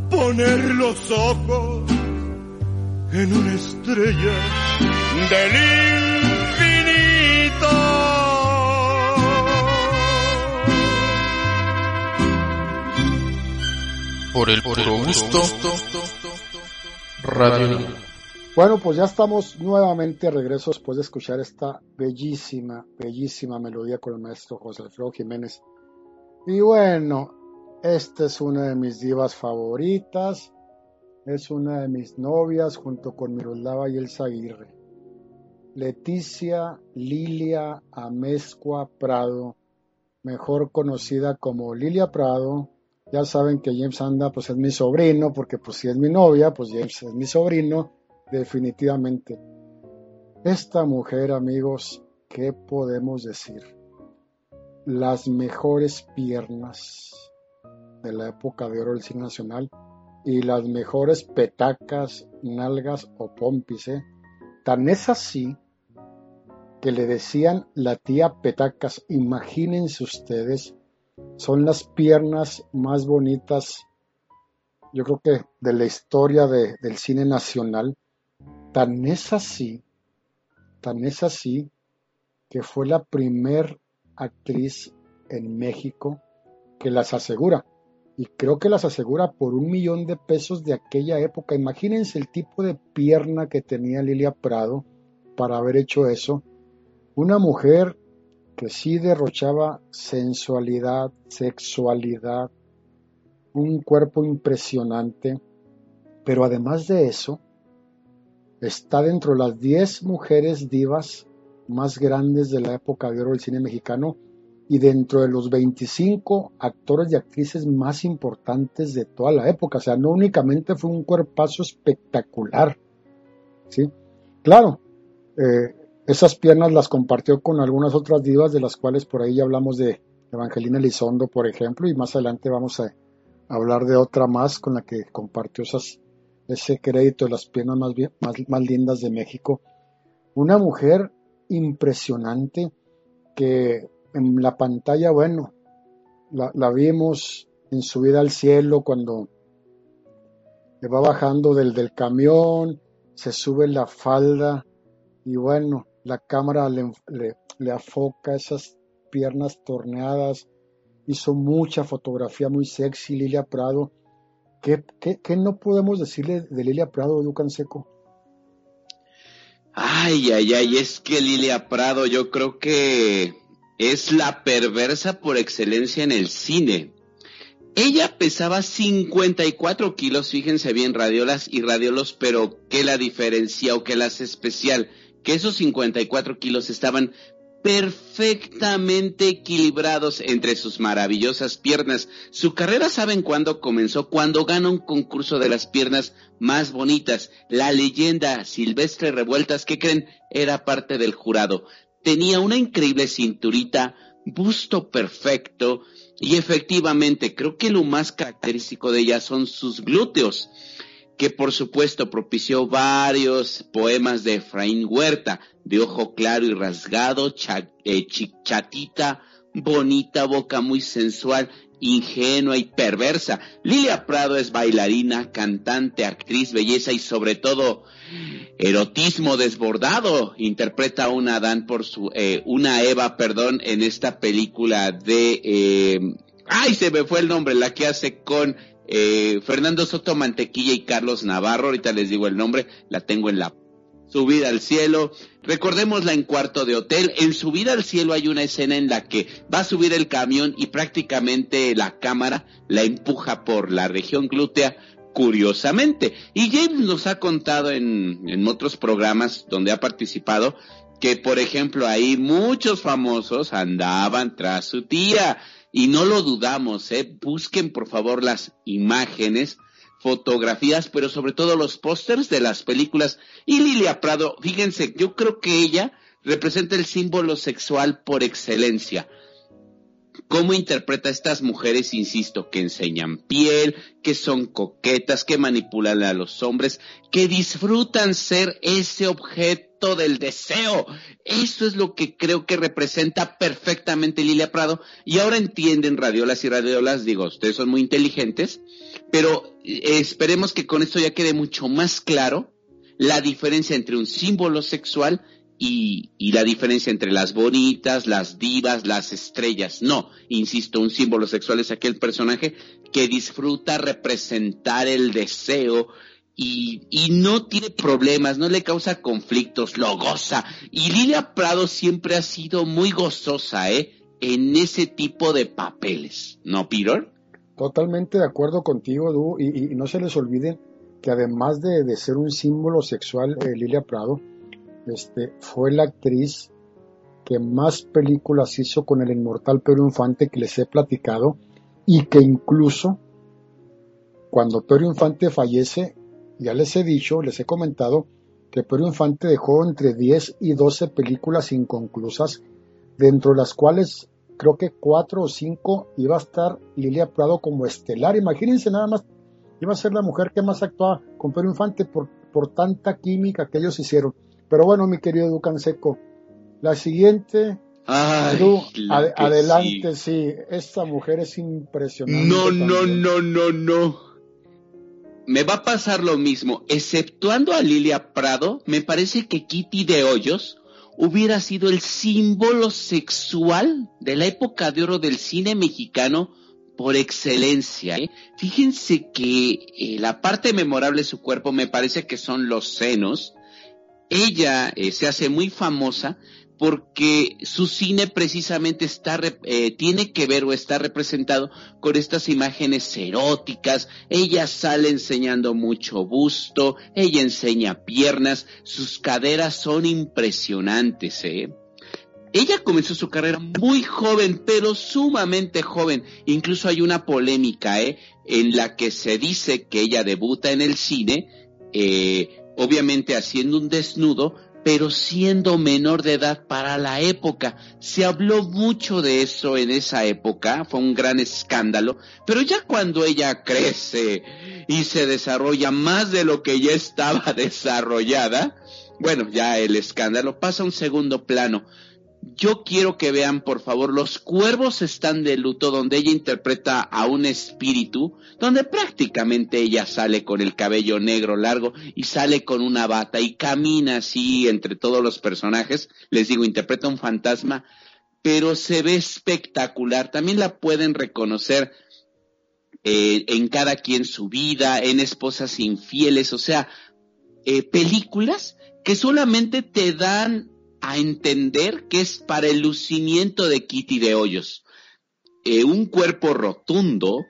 poner los ojos en una estrella del infinito? Por el puro gusto. Radio. Bueno, pues ya estamos nuevamente regreso después de escuchar esta bellísima, bellísima melodía con el maestro José Alfredo Jiménez. Y bueno, esta es una de mis divas favoritas. Es una de mis novias junto con Miroslava y Elsa Aguirre. Leticia Lilia Amezcua Prado, mejor conocida como Lilia Prado. Ya saben que James Anda pues es mi sobrino, porque pues si es mi novia, pues James es mi sobrino, definitivamente. Esta mujer, amigos, ¿qué podemos decir? Las mejores piernas de la época de oro del cine nacional y las mejores petacas, nalgas o pompis, ¿eh? Tan es así que le decían la tía Petacas, imagínense ustedes, son las piernas más bonitas, yo creo que de la historia del cine nacional. Tan es así, tan es así, que fue la primer actriz en México que las asegura. Y creo que las asegura por un millón de pesos de aquella época. Imagínense el tipo de pierna que tenía Lilia Prado para haber hecho eso una mujer que sí derrochaba sensualidad, sexualidad, un cuerpo impresionante, pero además de eso, está dentro de las 10 mujeres divas más grandes de la época de oro del cine mexicano y dentro de los 25 actores y actrices más importantes de toda la época. O sea, no únicamente fue un cuerpazo espectacular. ¿sí? Claro, eh, esas piernas las compartió con algunas otras divas, de las cuales por ahí ya hablamos de Evangelina Elizondo, por ejemplo, y más adelante vamos a hablar de otra más con la que compartió esas, ese crédito de las piernas más, más, más lindas de México. Una mujer impresionante que en la pantalla, bueno, la, vimos en su vida al cielo cuando le va bajando del camión, se sube la falda y bueno, la cámara le, le, afoca esas piernas torneadas, hizo mucha fotografía muy sexy, Lilia Prado. ¿Qué, qué, no podemos decirle de Lilia Prado, Ducan Seco? Ay, ay, ay, es que Lilia Prado yo creo que es la perversa por excelencia en el cine. Ella pesaba 54 kilos, fíjense bien, radiolas y radiolos, pero ¿qué la diferencia o qué la hace especial? Que esos 54 kilos estaban perfectamente equilibrados entre sus maravillosas piernas. Su carrera, ¿saben cuándo comenzó? Cuando gana un concurso de las piernas más bonitas. La leyenda Silvestre Revueltas, que creen, era parte del jurado. Tenía una increíble cinturita, busto perfecto, y efectivamente creo que lo más característico de ella son sus glúteos que por supuesto propició varios poemas de Efraín Huerta, de ojo claro y rasgado, eh, chatita, bonita, boca muy sensual, ingenua y perversa. Lilia Prado es bailarina, cantante, actriz, belleza y sobre todo erotismo desbordado. Interpreta a una Adán por su, eh, una Eva, perdón, en esta película de, eh, ay, se me fue el nombre, la que hace con eh, Fernando Soto Mantequilla y Carlos Navarro, ahorita les digo el nombre, la tengo en la subida al cielo. Recordémosla en cuarto de hotel. En subida al cielo hay una escena en la que va a subir el camión y prácticamente la cámara la empuja por la región glútea, curiosamente. Y James nos ha contado en, en otros programas donde ha participado que, por ejemplo, ahí muchos famosos andaban tras su tía y no lo dudamos, ¿eh? busquen por favor las imágenes, fotografías, pero sobre todo los pósters de las películas. Y Lilia Prado, fíjense, yo creo que ella representa el símbolo sexual por excelencia. ¿Cómo interpreta a estas mujeres, insisto, que enseñan piel, que son coquetas, que manipulan a los hombres, que disfrutan ser ese objeto del deseo? Eso es lo que creo que representa perfectamente Lilia Prado. Y ahora entienden radiolas y radiolas, digo, ustedes son muy inteligentes, pero eh, esperemos que con esto ya quede mucho más claro la diferencia entre un símbolo sexual y, y, la diferencia entre las bonitas, las divas, las estrellas. No, insisto, un símbolo sexual es aquel personaje que disfruta representar el deseo y, no tiene problemas, no le causa conflictos, lo goza. Y Lilia Prado siempre ha sido muy gozosa, ¿eh? En ese tipo de papeles, ¿no, Peter? Totalmente de acuerdo contigo, Du, y, y no se les olvide que además de, de ser un símbolo sexual, eh, Lilia Prado, este, fue la actriz que más películas hizo con el inmortal Pedro Infante que les he platicado y que incluso cuando Pedro Infante fallece, ya les he dicho, les he comentado que Pedro Infante dejó entre 10 y 12 películas inconclusas, dentro de las cuales creo que 4 o 5 iba a estar Lilia Prado como estelar. Imagínense nada más, iba a ser la mujer que más actuaba con Pedro Infante por, por tanta química que ellos hicieron. Pero bueno, mi querido Ducan Seco, la siguiente. adelante, sí. Esta mujer es impresionante. No, no, no, no, no. Me va a pasar lo mismo. Exceptuando a Lilia Prado, me parece que Kitty de Hoyos hubiera sido el símbolo sexual de la época de oro del cine mexicano por excelencia. ¿eh? Fíjense que eh, la parte memorable de su cuerpo me parece que son los senos. Ella eh, se hace muy famosa porque su cine precisamente está eh, tiene que ver o está representado con estas imágenes eróticas. Ella sale enseñando mucho busto, ella enseña piernas, sus caderas son impresionantes, ¿eh? Ella comenzó su carrera muy joven, pero sumamente joven. Incluso hay una polémica, ¿eh? En la que se dice que ella debuta en el cine, eh, obviamente haciendo un desnudo, pero siendo menor de edad para la época. Se habló mucho de eso en esa época, fue un gran escándalo, pero ya cuando ella crece y se desarrolla más de lo que ya estaba desarrollada, bueno, ya el escándalo pasa a un segundo plano yo quiero que vean, por favor, Los Cuervos están de luto, donde ella interpreta a un espíritu, donde prácticamente ella sale con el cabello negro largo y sale con una bata y camina así entre todos los personajes. Les digo, interpreta un fantasma, pero se ve espectacular. También la pueden reconocer eh, en cada quien su vida, en esposas infieles, o sea, eh, películas que solamente te dan a entender que es para el lucimiento de Kitty de Hoyos. Eh, un cuerpo rotundo,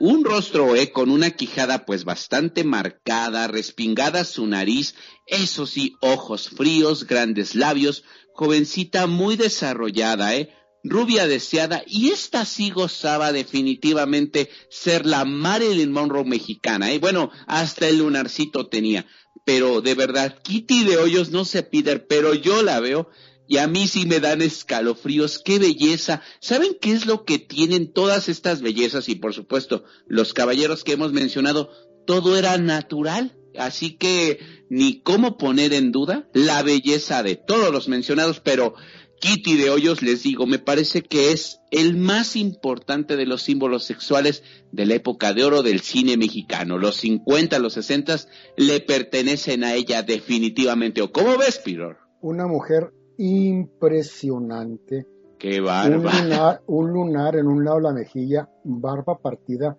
un rostro eh, con una quijada pues bastante marcada, respingada su nariz, eso sí, ojos fríos, grandes labios, jovencita muy desarrollada, eh, rubia deseada, y esta sí gozaba definitivamente ser la Marilyn Monroe mexicana, eh. Bueno, hasta el lunarcito tenía pero de verdad, Kitty de Hoyos no sé Peter, pero yo la veo y a mí sí me dan escalofríos, qué belleza. ¿Saben qué es lo que tienen todas estas bellezas? Y por supuesto, los caballeros que hemos mencionado, todo era natural. Así que ni cómo poner en duda la belleza de todos los mencionados, pero Kitty de Hoyos, les digo, me parece que es el más importante de los símbolos sexuales de la época de oro del cine mexicano. Los 50, los 60 le pertenecen a ella definitivamente. ¿O cómo ves, Piror? Una mujer impresionante. Qué barba. Un lunar, en un lado de la mejilla, barba partida.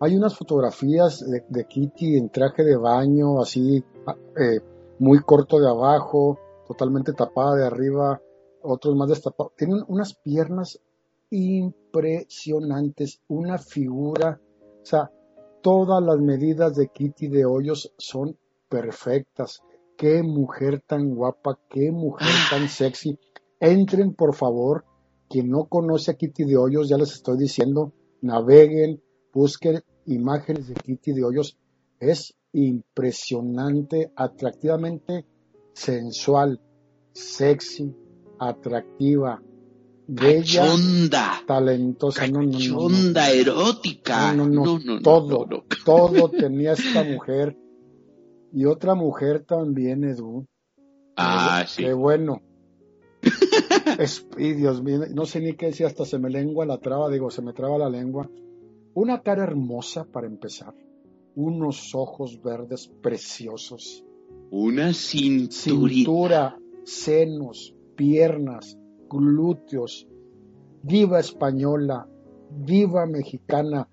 Hay unas fotografías de, Kitty en traje de baño, así, eh, muy corto de abajo, totalmente tapada de arriba otros más destapados. Tienen unas piernas impresionantes, una figura, o sea, todas las medidas de Kitty de Hoyos son perfectas. Qué mujer tan guapa, qué mujer tan sexy. Entren, por favor, quien no conoce a Kitty de Hoyos, ya les estoy diciendo, naveguen, busquen imágenes de Kitty de Hoyos. Es impresionante, atractivamente sensual, sexy, atractiva, bella, talentosa, no, no, erótica, no, no, no, todo, todo tenía esta mujer y otra mujer también, Edu. Ah, sí. Qué bueno. es, y Dios mío, no sé ni qué decir, hasta se me lengua la traba, digo, se me traba la lengua. Una cara hermosa para empezar, unos ojos verdes preciosos. Una cintura, senos, piernas, glúteos, diva española, diva mexicana,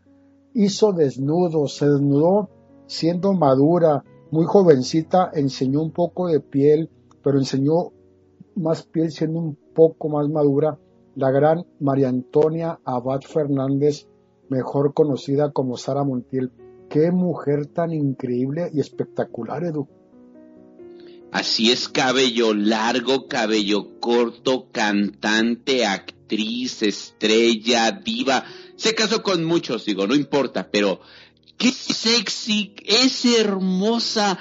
hizo desnudos, se desnudó siendo madura, muy jovencita, enseñó un poco de piel, pero enseñó más piel siendo un poco más madura, la gran María Antonia Abad Fernández, mejor conocida como Sara Montiel. Qué mujer tan increíble y espectacular, Edu. Así es, cabello largo, cabello corto, cantante, actriz, estrella, diva. Se casó con muchos, digo, no importa, pero qué sexy, es hermosa.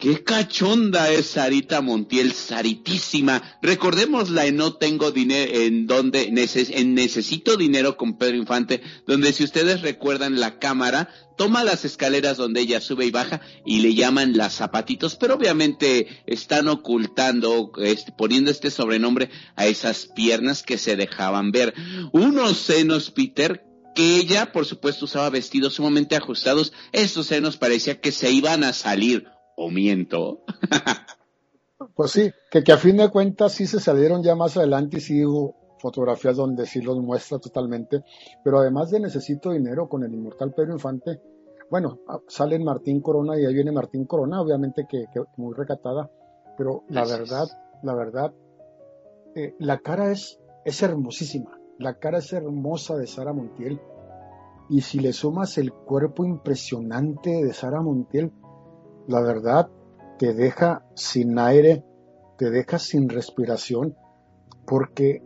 Qué cachonda es Sarita Montiel, Saritísima. Recordémosla en No Tengo Dinero, en donde, en Necesito Dinero con Pedro Infante, donde si ustedes recuerdan la cámara, toma las escaleras donde ella sube y baja y le llaman las zapatitos, pero obviamente están ocultando, poniendo este sobrenombre a esas piernas que se dejaban ver. Unos senos, Peter, que ella, por supuesto, usaba vestidos sumamente ajustados. Esos senos parecía que se iban a salir o miento. pues sí, que, que a fin de cuentas sí se salieron ya más adelante y sí hubo fotografías donde sí los muestra totalmente, pero además de Necesito Dinero con el inmortal Pedro Infante, bueno, ah, sale Martín Corona y ahí viene Martín Corona, obviamente que, muy recatada, pero la verdad, la verdad, eh, la cara es, es hermosísima, la cara es hermosa de Sara Montiel, y si le sumas el cuerpo impresionante de Sara Montiel, la verdad te deja sin aire, te deja sin respiración, porque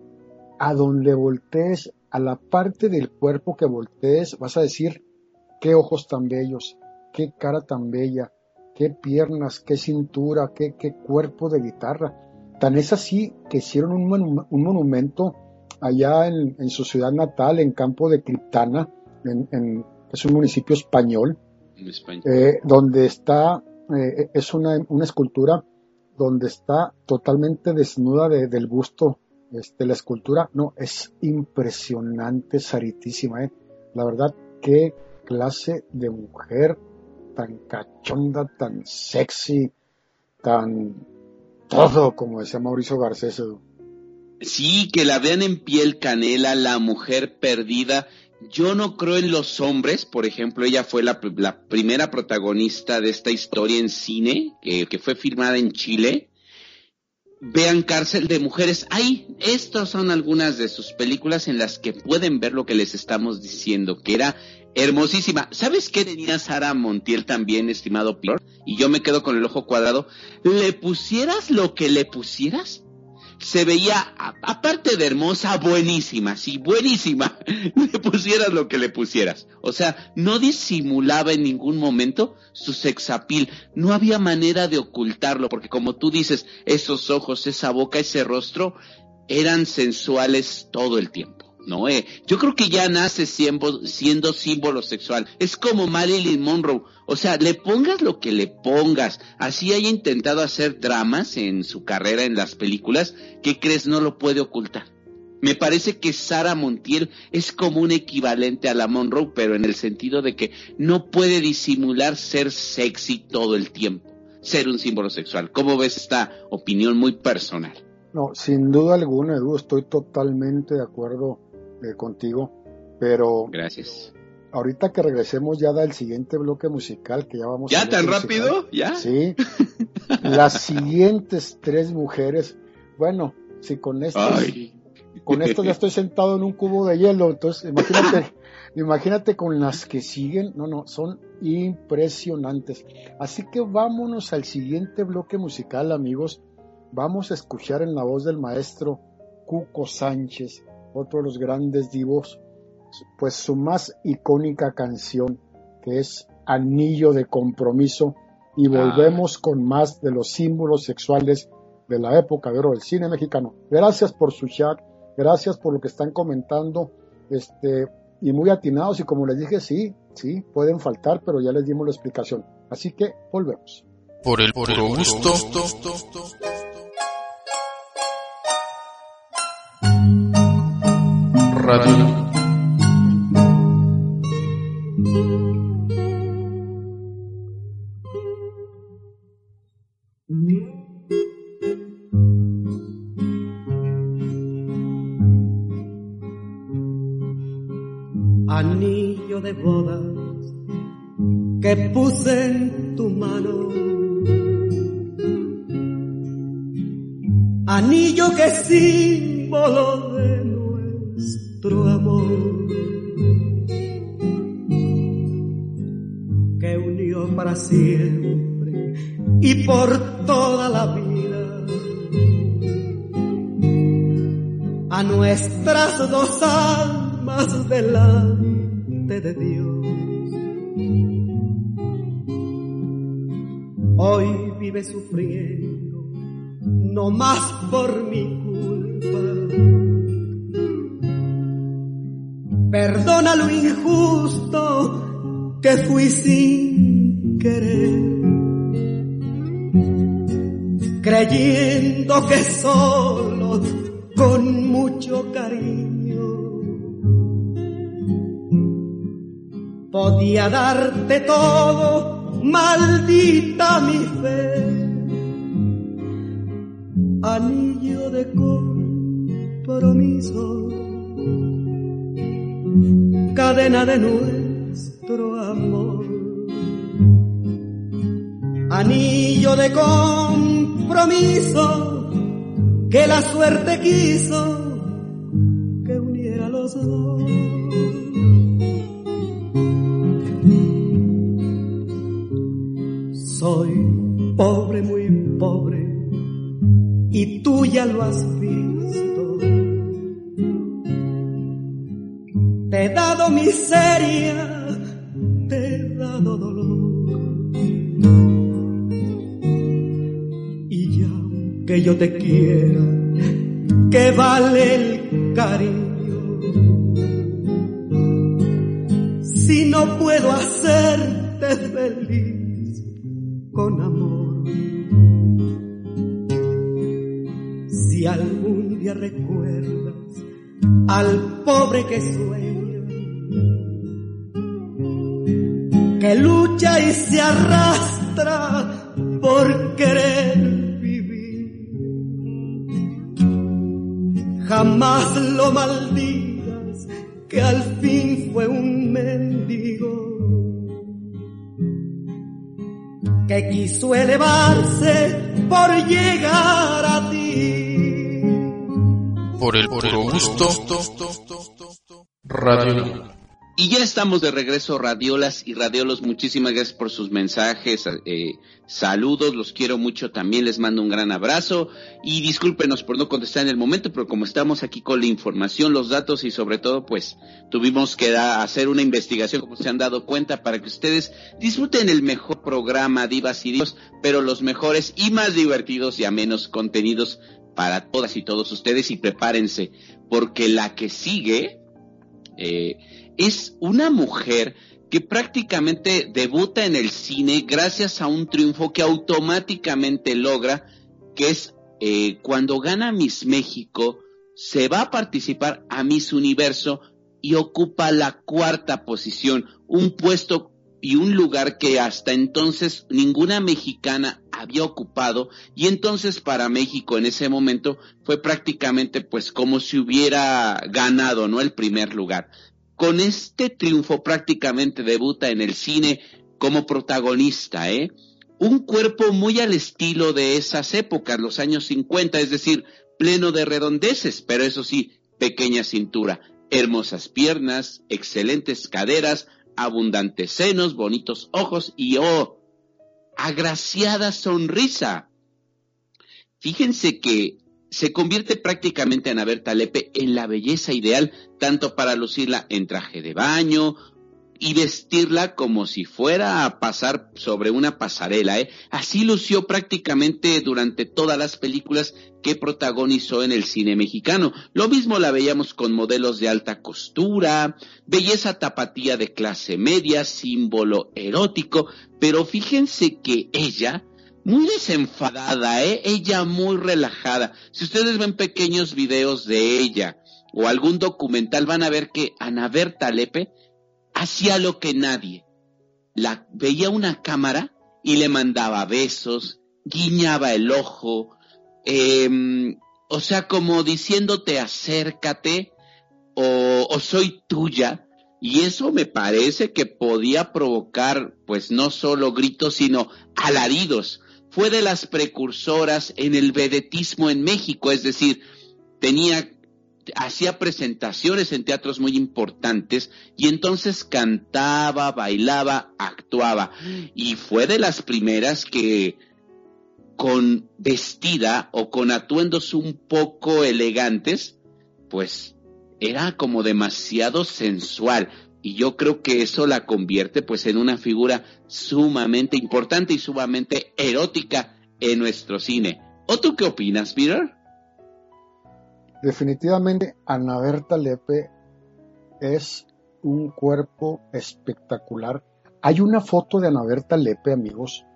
a donde voltees, a la parte del cuerpo que voltees, vas a decir, qué ojos tan bellos, qué cara tan bella, qué piernas, qué cintura, qué, qué cuerpo de guitarra. Tan es así que hicieron un, monumento allá en, su ciudad natal, en Campo de Criptana, en, es un municipio español, eh, donde está eh, es una, una, escultura donde está totalmente desnuda del busto este, la escultura. No, es impresionante, saritísima. ¿eh? La verdad, qué clase de mujer tan cachonda, tan sexy, tan todo, como decía Mauricio Garcés. Sí, que la vean en piel canela, la mujer perdida yo no creo en los hombres, por ejemplo, ella fue la, primera protagonista de esta historia en cine, que, fue filmada en Chile. Vean Cárcel de Mujeres. Ahí, estas son algunas de sus películas en las que pueden ver lo que les estamos diciendo, que era hermosísima. ¿Sabes qué tenía Sara Montiel también, estimado Pior? Y yo me quedo con el ojo cuadrado. ¿Le pusieras lo que le pusieras? Se veía, aparte de hermosa, buenísima, sí, buenísima, le pusieras lo que le pusieras. O sea, no disimulaba en ningún momento su sexapil, no había manera de ocultarlo, porque como tú dices, esos ojos, esa boca, ese rostro, eran sensuales todo el tiempo. No, eh. Yo creo que ya nace siendo, siendo símbolo sexual. Es como Marilyn Monroe. O sea, le pongas lo que le pongas. Así haya intentado hacer dramas en su carrera en las películas, ¿qué crees? No lo puede ocultar. Me parece que Sara Montiel es como un equivalente a la Monroe, pero en el sentido de que no puede disimular ser sexy todo el tiempo, ser un símbolo sexual. ¿Cómo ves esta opinión muy personal? No, sin duda alguna, Edu, estoy totalmente de acuerdo eh, contigo, pero... Gracias. Ahorita que regresemos ya da el siguiente bloque musical que ya vamos ¿Ya tan rápido? ¿Ya? Sí. Las siguientes tres mujeres, bueno, si con esto con esto ya estoy sentado en un cubo de hielo, entonces imagínate, imagínate con las que siguen, no, no, son impresionantes. Así que vámonos al siguiente bloque musical, amigos. Vamos a escuchar en la voz del maestro Cuco Sánchez otro de los grandes divos, pues su más icónica canción, que es Anillo de Compromiso, y ah. volvemos con más de los símbolos sexuales de la época de oro del cine mexicano. Gracias por su chat, gracias por lo que están comentando, este, y muy atinados, y como les dije, sí, sí, pueden faltar, pero ya les dimos la explicación. Así que volvemos. Por el, por el gusto. Anillo de bodas que puse en tu mano. Anillo que símbolo de amor que unió para siempre y por toda la vida. A nuestras dos almas delante de Dios. Hoy vive sufriendo, no más por mi. Perdona lo injusto que fui sin querer creyendo que solo con mucho cariño podía darte todo, maldita mi fe, anillo de compromiso, cadena de nuestro amor, anillo de compromiso que la suerte quiso que uniera los dos. Soy pobre, muy pobre, y tú ya lo has visto. Te he dado miseria, te he dado dolor. que yo te quiera, que vale el cariño. Si no puedo hacerte feliz con amor, si algún día recuerdas al pobre que sueña, que lucha y se arrastra por querer jamás lo maldigas, que al fin fue un mendigo. Que quiso elevarse por llegar a ti. Por el puro gusto, Radio y ya estamos de regreso, radiolas y radiolos. Muchísimas gracias por sus mensajes. Eh, saludos, los quiero mucho también. Les mando un gran abrazo. Y discúlpenos por no contestar en el momento, pero como estamos aquí con la información, los datos y sobre todo, pues tuvimos que hacer una investigación, como se han dado cuenta, para que ustedes disfruten el mejor programa Divas y Dios, pero los mejores y más divertidos y a menos contenidos para todas y todos ustedes. Y prepárense, porque la que sigue. Eh, es una mujer que prácticamente debuta en el cine gracias a un triunfo que automáticamente logra, que es eh, cuando gana Miss México, se va a participar a Miss Universo y ocupa la cuarta posición, un puesto y un lugar que hasta entonces ninguna mexicana había ocupado y entonces para México en ese momento fue prácticamente pues como si hubiera ganado, ¿no? El primer lugar. Con este triunfo prácticamente debuta en el cine como protagonista, ¿eh? Un cuerpo muy al estilo de esas épocas, los años 50, es decir, pleno de redondeces, pero eso sí, pequeña cintura, hermosas piernas, excelentes caderas, abundantes senos, bonitos ojos y, oh, agraciada sonrisa. Fíjense que se convierte prácticamente Ana Berta Lepe en la belleza ideal, tanto para lucirla en traje de baño y vestirla como si fuera a pasar sobre una pasarela. ¿eh? Así lució prácticamente durante todas las películas que protagonizó en el cine mexicano. Lo mismo la veíamos con modelos de alta costura, belleza tapatía de clase media, símbolo erótico, pero fíjense que ella muy desenfadada, ¿eh? Ella muy relajada. Si ustedes ven pequeños videos de ella o algún documental, van a ver que Ana Berta Lepe hacía lo que nadie. La veía una cámara y le mandaba besos, guiñaba el ojo, em, o sea, como diciéndote acércate o, o soy tuya. Y eso me parece que podía provocar, pues no solo gritos, sino alaridos fue de las precursoras en el vedetismo en México, es decir, tenía hacía presentaciones en teatros muy importantes y entonces cantaba, bailaba, actuaba. Y fue de las primeras que con vestida o con atuendos un poco elegantes, pues era como demasiado sensual y yo creo que eso la convierte pues en una figura sumamente importante y sumamente erótica en nuestro cine. ¿O tú qué opinas, Peter? Definitivamente Ana Berta Lepe es un cuerpo espectacular. Hay una foto de Ana Berta Lepe, amigos,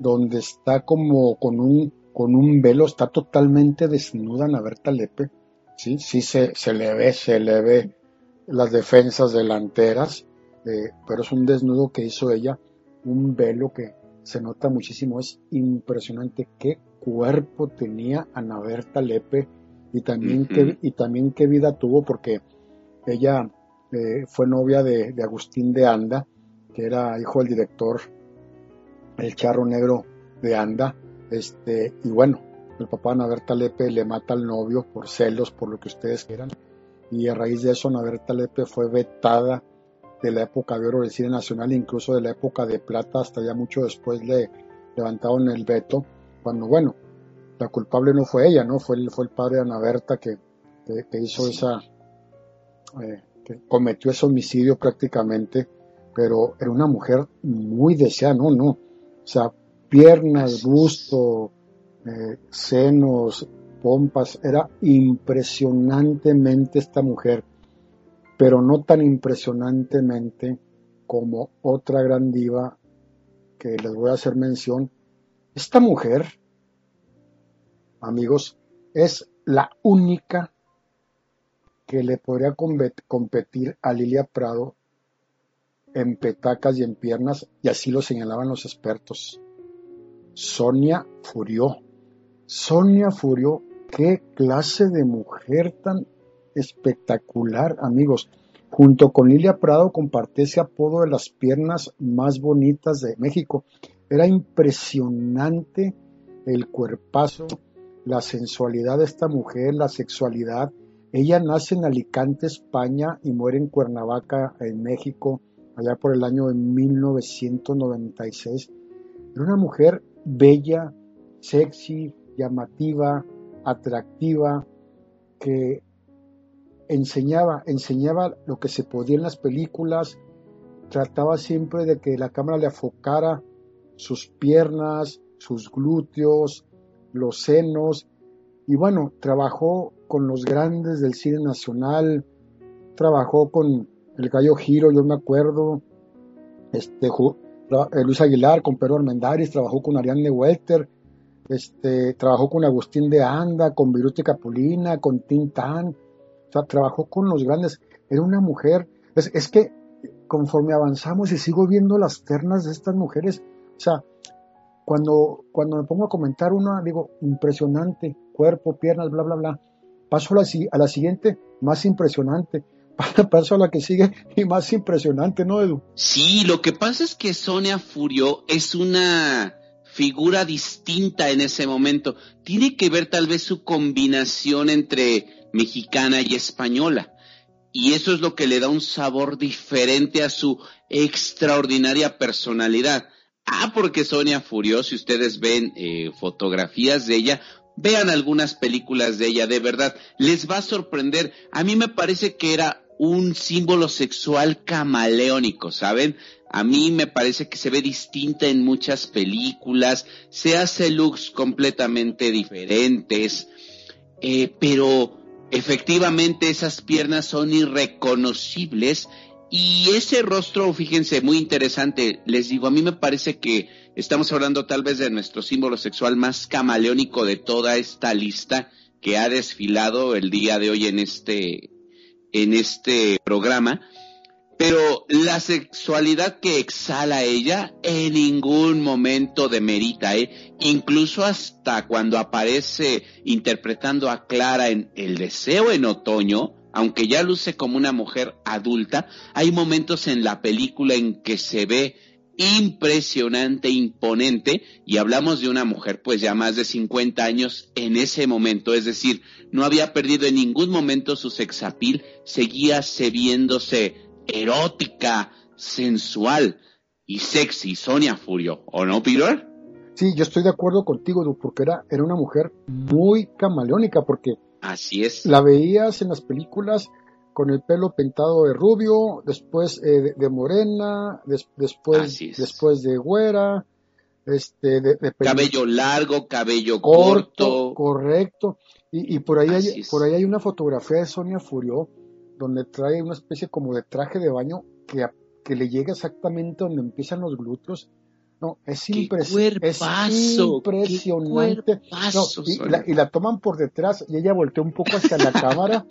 donde está como con un, con un velo, está totalmente desnuda Ana Berta Lepe. Sí, sí se, se le ve, se le ve las defensas delanteras, eh, pero es un desnudo que hizo ella, un velo que se nota muchísimo, es impresionante qué cuerpo tenía Ana Berta Lepe y también, qué, y también qué vida tuvo porque ella eh, fue novia de, Agustín de Anda, que era hijo del director El Charro Negro de Anda, este, y bueno, el papá de Ana Berta Lepe le mata al novio por celos, por lo que ustedes quieran, y a raíz de eso Ana Berta Lepe fue vetada de la época de oro del cine nacional, incluso de la época de plata, hasta ya mucho después le levantaron el veto, cuando bueno, la culpable no fue ella, ¿no? Fue el, fue el padre de Ana Berta que, hizo esa, eh, que cometió ese homicidio prácticamente, pero era una mujer muy deseada, ¿no? No, o sea, piernas, busto, eh, senos, pompas, era impresionantemente esta mujer, pero no tan impresionantemente como otra gran diva que les voy a hacer mención. Esta mujer amigos, es la única que le podría competir a Lilia Prado en petacas y en piernas, y así lo señalaban los expertos. Sonia Furió. Sonia Furió, qué clase de mujer tan espectacular, amigos. Junto con Lilia Prado compartía ese apodo de las piernas más bonitas de México. Era impresionante el cuerpazo, la sensualidad de esta mujer, la sexualidad. Ella nace en Alicante, España, y muere en Cuernavaca, en México, allá por el año de 1996. Era una mujer bella, sexy, llamativa, atractiva, que enseñaba, enseñaba lo que se podía en las películas, trataba siempre de que la cámara le afocara sus piernas, sus glúteos, los senos, y bueno, trabajó con los grandes del cine nacional, trabajó con el Gallo Giro, yo me acuerdo, este, eh, Luis Aguilar, con Pedro Armendáriz, trabajó con Ariane Welter, este, trabajó con Agustín de Anda, con Viruti Capulina, con Tintán, o sea, trabajó con los grandes, era una mujer, es, que conforme avanzamos y sigo viendo las ternas de estas mujeres, o sea, cuando, cuando me pongo a comentar una, digo, impresionante, cuerpo, piernas, bla, bla, bla. Paso a la, a la siguiente, más impresionante. Paso a la que sigue y más impresionante, ¿no, Edu? Sí, lo que pasa es que Sonia Furio es una figura distinta en ese momento. Tiene que ver tal vez su combinación entre mexicana y española. Y eso es lo que le da un sabor diferente a su extraordinaria personalidad. Ah, porque Sonia Furió, si ustedes ven eh, fotografías de ella, vean algunas películas de ella, de verdad, les va a sorprender. A mí me parece que era un símbolo sexual camaleónico, ¿saben? A mí me parece que se ve distinta en muchas películas, se hace looks completamente diferentes, eh, pero efectivamente esas piernas son irreconocibles y ese rostro, fíjense, muy interesante. Les digo, a mí me parece que estamos hablando tal vez de nuestro símbolo sexual más camaleónico de toda esta lista que ha desfilado el día de hoy en este, en este programa. Pero la sexualidad que exhala ella en ningún momento demerita, ¿eh? Incluso hasta cuando aparece interpretando a Clara en El deseo en otoño, aunque ya luce como una mujer adulta, hay momentos en la película en que se ve impresionante, imponente, y hablamos de una mujer pues ya más de 50 años en ese momento, es decir, no había perdido en ningún momento su sexapil, seguía viéndose erótica, sensual y sexy, Sonia Furio, ¿o no, Peter? Sí, yo estoy de acuerdo contigo, porque era, era una mujer muy camaleónica, porque Así es. la veías en las películas con el pelo pintado de rubio, después eh, de, de morena, des- después, después de güera, este, de, de Cabello largo, cabello corto, corto. correcto. Y, y por ahí Así hay, es. por ahí hay una fotografía de Sonia Furió donde trae una especie como de traje de baño que, que le llega exactamente donde empiezan los glúteos. No, es, impresionante. ¡Qué No, cuerpazo, y, la, y la toman por detrás y ella voltea un poco hacia la cámara.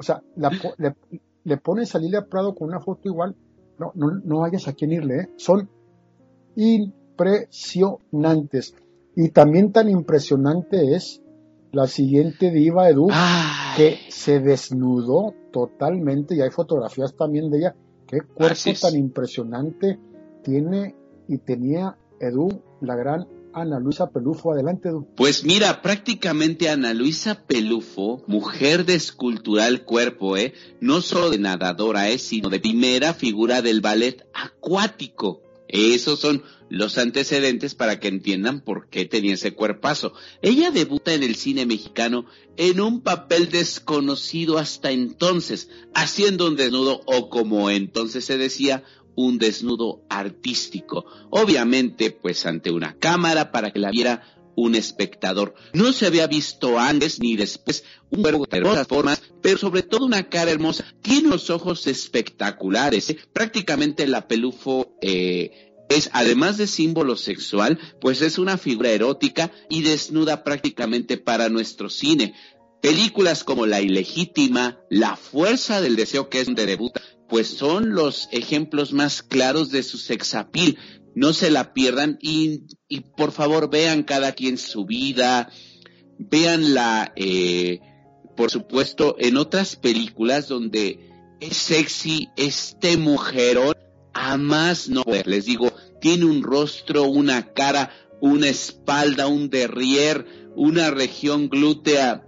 O sea, la le, le pones a Lilia Prado con una foto igual. No, no, no hayas a quién irle, ¿eh? Son impresionantes. Y también tan impresionante es la siguiente diva Edu, Ay, que se desnudó totalmente y hay fotografías también de ella. Qué cuerpo tan impresionante tiene y tenía Edu, la gran Ana Luisa Pelufo. Adelante. Pues mira, prácticamente Ana Luisa Pelufo, mujer de escultural cuerpo, ¿eh? No solo de nadadora, ¿eh? Sino de primera figura del ballet acuático. Esos son los antecedentes para que entiendan por qué tenía ese cuerpazo. Ella debuta en el cine mexicano en un papel desconocido hasta entonces, haciendo un desnudo o como entonces se decía, un desnudo artístico. Obviamente, pues ante una cámara para que la viera un espectador. No se había visto antes ni después un cuerpo de hermosas formas, pero sobre todo una cara hermosa. Tiene unos ojos espectaculares. ¿eh? Prácticamente la pelufo eh, es, además de símbolo sexual, pues es una figura erótica y desnuda prácticamente para nuestro cine. Películas como La ilegítima, La fuerza del deseo, que es donde debuta, pues son los ejemplos más claros de su sexapil. No se la pierdan y, y por favor vean cada quien su vida, véanla, eh, por supuesto, en otras películas donde es sexy este mujerón a más no poder. Les digo, tiene un rostro, una cara, una espalda, un derrier, una región glútea.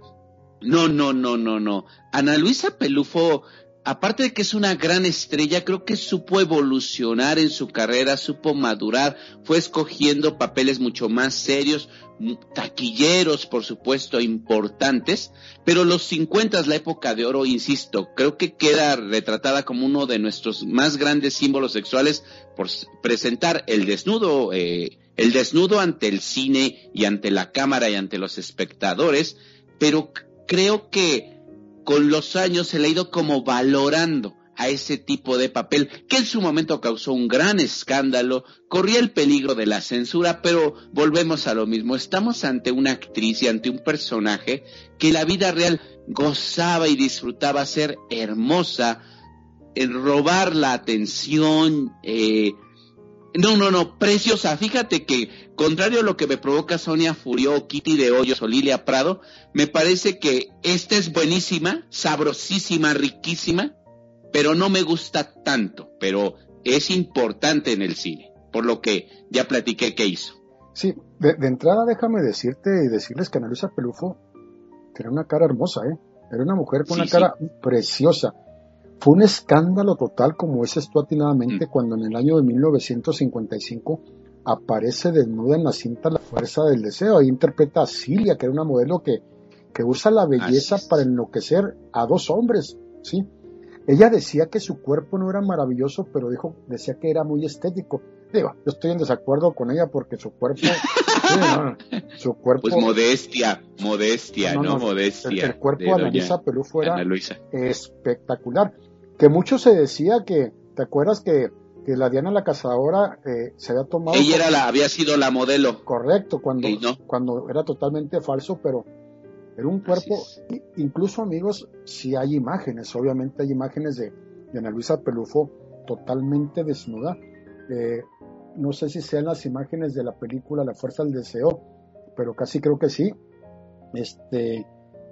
No, no, no, no, no. Ana Luisa Pelufo, aparte de que es una gran estrella, creo que supo evolucionar en su carrera, supo madurar, fue escogiendo papeles mucho más serios, taquilleros, por supuesto, importantes, pero los 50, la época de oro, insisto, creo que queda retratada como uno de nuestros más grandes símbolos sexuales por presentar el desnudo, eh, el desnudo ante el cine y ante la cámara y ante los espectadores, pero creo que con los años se le ha ido como valorando a ese tipo de papel, que en su momento causó un gran escándalo, corría el peligro de la censura, pero volvemos a lo mismo, estamos ante una actriz y ante un personaje que la vida real gozaba y disfrutaba ser hermosa, robar la atención, eh, no, no, no, preciosa. Fíjate que, contrario a lo que me provoca Sonia Furio, Kitty de Hoyos o Lilia Prado, me parece que esta es buenísima, sabrosísima, riquísima, pero no me gusta tanto, pero es importante en el cine, por lo que ya platiqué que hizo. Sí, de, de entrada déjame decirte y decirles que Ana Luisa Pelufo tenía una cara hermosa, ¿eh? Era una mujer con Sí, una cara preciosa. Fue un escándalo total, como dices tú atinadamente, Mm. cuando en el año de 1955 aparece desnuda en la cinta La Fuerza del Deseo. Ahí interpreta a Cilia, que era una modelo que, que usa la belleza es. para enloquecer a dos hombres, ¿sí? Ella decía que su cuerpo no era maravilloso, pero dijo, decía que era muy estético. Digo, yo estoy en desacuerdo con ella porque su cuerpo, no, su cuerpo, Pues modestia, modestia, No, no, no, modestia. el, el cuerpo de Ana Luisa Pelufo era Ana Luisa. espectacular. Que mucho se decía que, ¿te acuerdas que, que la Diana la Cazadora eh, se había tomado Ella era la, había sido la modelo. correcto cuando, Sí, ¿no? cuando era totalmente falso, pero era un cuerpo, incluso amigos, si hay imágenes, obviamente hay imágenes de, de Ana Luisa Pelufo totalmente desnuda. Eh, no sé si sean las imágenes de la película La Fuerza del Deseo, pero casi creo que sí. Este,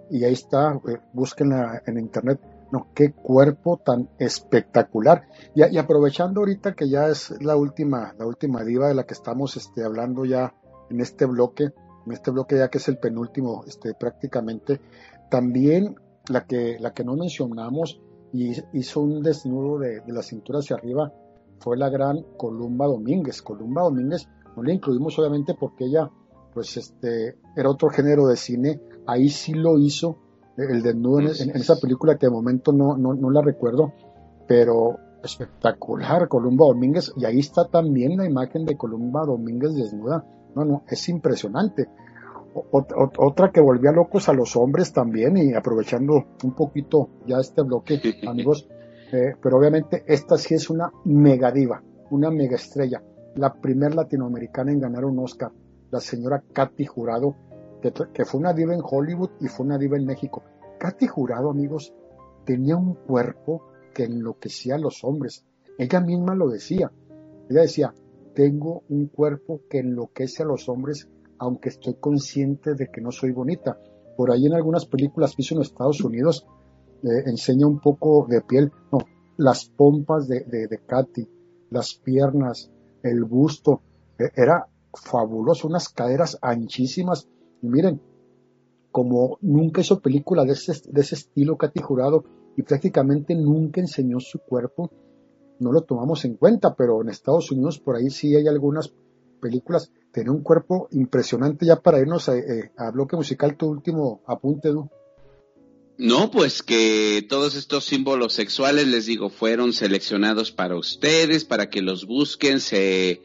y ahí está, eh, búsquenla en internet. No, qué cuerpo tan espectacular. Y, aprovechando ahorita que ya es la última, la última diva de la que estamos este, hablando ya en este bloque, en este bloque ya que es el penúltimo, este, prácticamente, también la que, la que no mencionamos y hizo un desnudo de, de la cintura hacia arriba fue la gran Columba Domínguez. Columba Domínguez no la incluimos obviamente porque ella, pues este, era otro género de cine, ahí sí lo hizo, el desnudo en, en, esa película que de momento no, no, no la recuerdo, pero espectacular, Columba Domínguez, y ahí está también la imagen de Columba Domínguez desnuda. No, no, es impresionante. otra que volvía locos a los hombres también, y aprovechando un poquito ya este bloque, amigos, eh, pero obviamente esta sí es una mega diva, una mega estrella, la primer latinoamericana en ganar un Oscar, la señora Katy Jurado, que, que fue una diva en Hollywood y fue una diva en México. Katy Jurado, amigos, tenía un cuerpo que enloquecía a los hombres. Ella misma lo decía. Ella decía, tengo un cuerpo que enloquece a los hombres, aunque estoy consciente de que no soy bonita. Por ahí en algunas películas que hizo en Estados Unidos, eh, enseña un poco de piel, no, las pompas de, de, Katy, las piernas, el busto, eh, era fabuloso, unas caderas anchísimas. Y miren, como nunca hizo película de ese, de ese estilo Katy Jurado, y prácticamente nunca enseñó su cuerpo, no lo tomamos en cuenta, pero en Estados Unidos por ahí sí hay algunas películas, tiene un cuerpo impresionante ya para irnos a, eh, a bloque musical, tu último apunte, Du. No, pues que todos estos símbolos sexuales, les digo, fueron seleccionados para ustedes, para que los busquen, se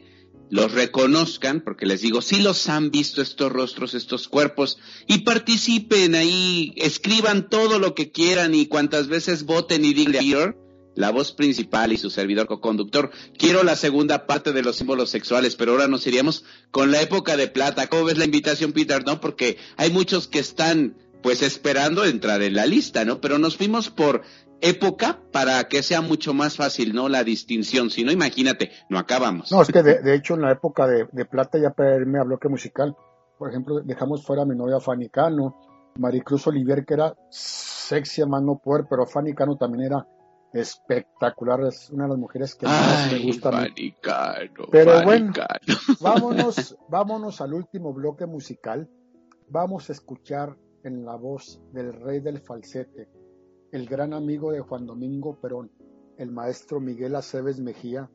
los reconozcan, porque les digo, si los han visto estos rostros, estos cuerpos, y participen ahí, escriban todo lo que quieran y cuantas veces voten y digan la voz principal y su servidor co-conductor. Quiero la segunda parte de los símbolos sexuales, pero ahora nos iríamos con la época de plata. ¿Cómo ves la invitación, Peter? No, porque hay muchos que están pues esperando entrar en la lista, ¿no? Pero nos fuimos por época para que sea mucho más fácil, ¿no? La distinción. Si no, imagínate, no acabamos. No, es que de, hecho en la época de, plata, ya para irme a bloque musical, por ejemplo, dejamos fuera a mi novia Fanny Cano, Maricruz Olivier, que era sexy a mano poder, pero Fanny Cano también era espectacular, es una de las mujeres que más me gusta. Fanny Cano, pero bueno, vámonos, vámonos al último bloque musical. Vamos a escuchar en la voz del rey del falsete, el gran amigo de Juan Domingo Perón, el maestro Miguel Aceves Mejía,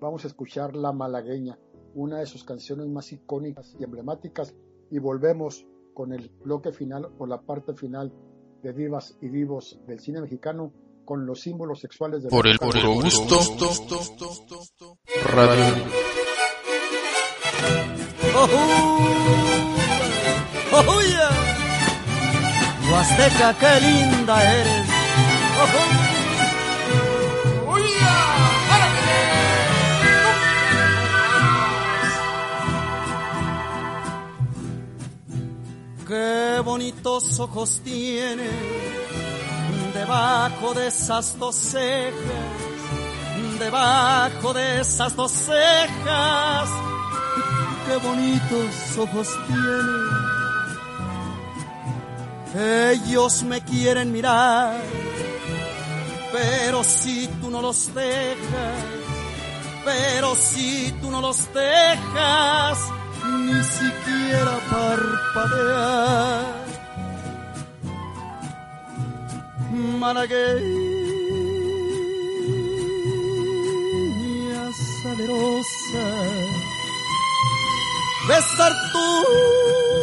vamos a escuchar La Malagueña, una de sus canciones más icónicas y emblemáticas, y volvemos con el bloque final o la parte final de Divas y Divos del cine mexicano con los símbolos sexuales de Por el puro gusto. Radio. Huasteca, qué linda eres. Qué bonitos ojos tiene debajo de esas dos cejas, debajo de esas dos cejas. Qué bonitos ojos tiene ellos me quieren mirar, pero si tú no los dejas, pero si tú no los dejas, ni siquiera parpadear. Malagueña salerosa, besar tú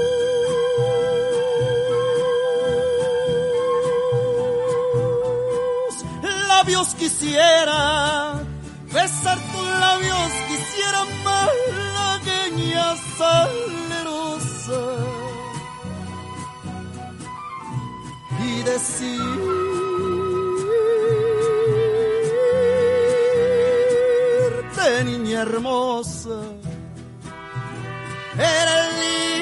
labios quisiera, besar tus labios quisiera malagueña salerosa. Y decirte niña hermosa, era el linda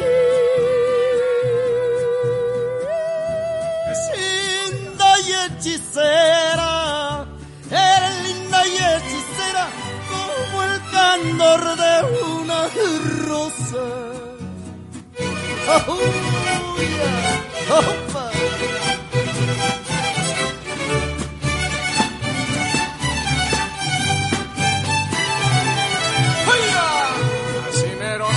de una rosa. Oh. Así mero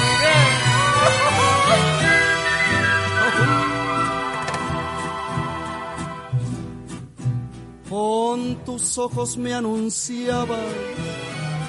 Con tus ojos me anunciabas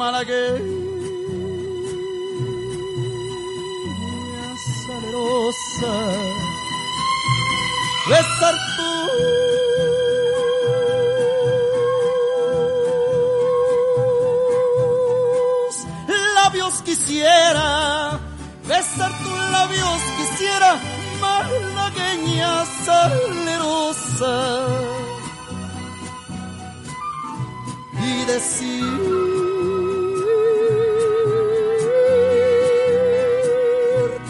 Malagueña salerosa, besar tus labios quisiera, besar tus labios quisiera, malagueña salerosa. Y decir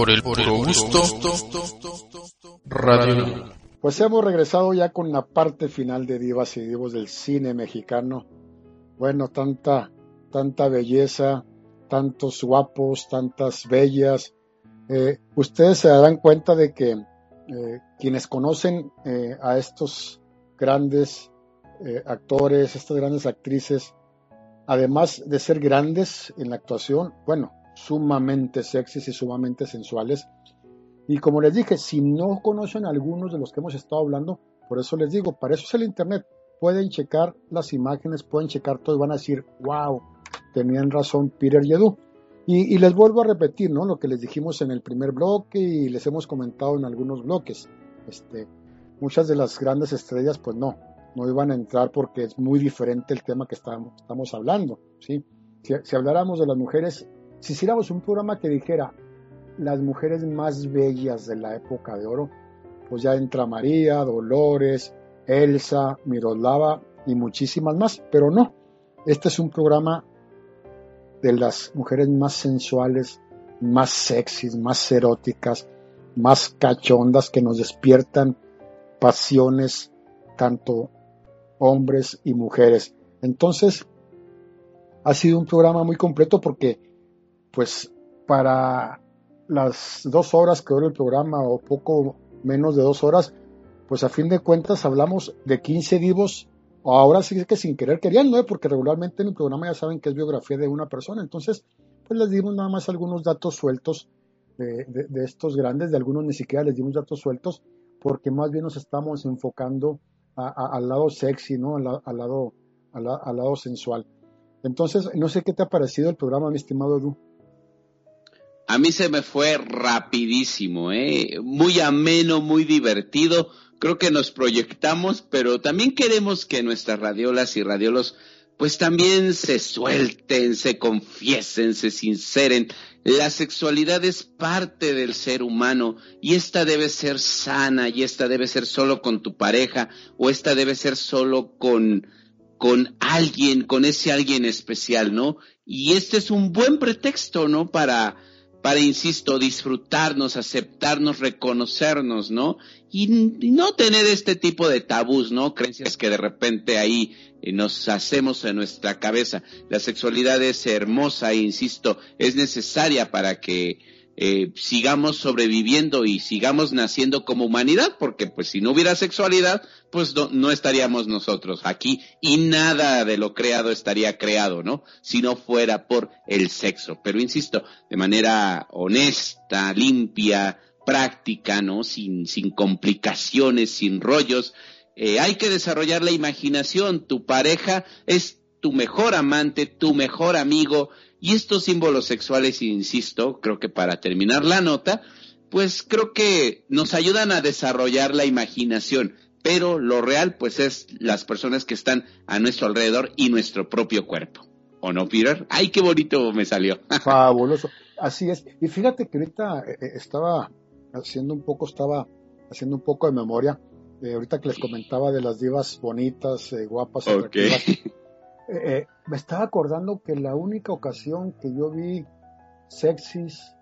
por el puro gusto. Radio. Pues hemos regresado ya con la parte final de Divas y Divos del cine mexicano. Bueno, tanta, tanta belleza, tantos guapos, tantas bellas. Eh, ustedes se darán cuenta de que eh, quienes conocen eh, a estos grandes actores, estas grandes actrices, además de ser grandes en la actuación, bueno, sumamente sexys y sumamente sensuales. Y como les dije, si no conocen algunos de los que hemos estado hablando, por eso les digo, para eso es el Internet. Pueden checar las imágenes, pueden checar todo y van a decir, wow, tenían razón Peter y Edu. Y, les vuelvo a repetir, ¿no? Lo que les dijimos en el primer bloque y les hemos comentado en algunos bloques. Este, muchas de las grandes estrellas, pues no, no iban a entrar porque es muy diferente el tema que estamos, estamos hablando, ¿sí? Si, si habláramos de las mujeres si hiciéramos un programa que dijera las mujeres más bellas de la época de oro, pues ya entra María, Dolores, Elsa, Miroslava y muchísimas más, pero no, este es un programa de las mujeres más sensuales, más sexys, más eróticas, más cachondas que nos despiertan pasiones tanto hombres y mujeres. Entonces, ha sido un programa muy completo porque pues para las dos horas que dura el programa o poco menos de dos horas, pues a fin de cuentas hablamos de 15 divos, ahora sí que sin querer querían, ¿no? Porque regularmente en el programa ya saben que es biografía de una persona, entonces pues les dimos nada más algunos datos sueltos de, estos grandes, de algunos ni siquiera les dimos datos sueltos, porque más bien nos estamos enfocando al lado sexy, ¿no? Al, lado, al, al, lado sensual. Entonces, no sé qué te ha parecido el programa, mi estimado Edu. A mí se me fue rapidísimo, ¿eh? muy ameno, muy divertido. Creo que nos proyectamos, pero también queremos que nuestras radiolas y radiolos pues también se suelten, se confiesen, se sinceren. La sexualidad es parte del ser humano y esta debe ser sana y esta debe ser solo con tu pareja o esta debe ser solo con, con alguien, con ese alguien especial, ¿no? Y este es un buen pretexto, ¿no? Para, para, insisto, disfrutarnos, aceptarnos, reconocernos, ¿no? Y, no tener este tipo de tabús, ¿no? Creencias que de repente ahí eh, nos hacemos en nuestra cabeza. La sexualidad es hermosa, insisto, es necesaria para que eh, sigamos sobreviviendo y sigamos naciendo como humanidad, porque pues si no hubiera sexualidad, pues no, estaríamos nosotros aquí y nada de lo creado estaría creado, ¿no? Si no fuera por el sexo. Pero insisto, de manera honesta, limpia, práctica, ¿no? Sin, sin complicaciones, sin rollos. Eh, hay que desarrollar la imaginación. Tu pareja es tu mejor amante, tu mejor amigo, y estos símbolos sexuales, insisto, creo que para terminar la nota, pues creo que nos ayudan a desarrollar la imaginación, pero lo real pues es las personas que están a nuestro alrededor y nuestro propio cuerpo. ¿O no, Peter? ¡Ay, qué bonito me salió! Fabuloso. Así es. Y fíjate que ahorita eh, eh, estaba haciendo un poco, estaba haciendo un poco de memoria. Eh, ahorita que les comentaba de las divas bonitas, guapas, okay. Me estaba acordando que la única ocasión que yo vi sexys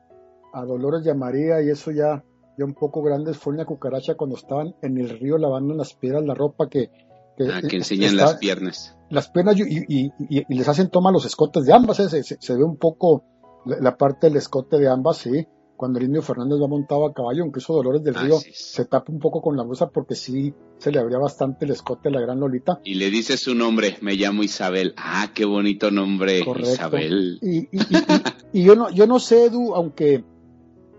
a Dolores y a María, y eso ya, ya un poco grandes, fue una cucaracha cuando estaban en el río lavando en las piedras la ropa que... Que, ah, que enseñan las piernas. Las piernas y, les hacen toma los escotes de ambas, se, se, ve un poco la, parte del escote de ambas, sí cuando el indio Fernández va montado a caballo, aunque eso Dolores del Río se tapa un poco con la blusa porque sí se le abría bastante el escote a la gran Lolita. Y le dice su nombre, me llamo Isabel. Ah, qué bonito nombre, Isabel. Y, y, yo no, yo no sé, Edu, aunque,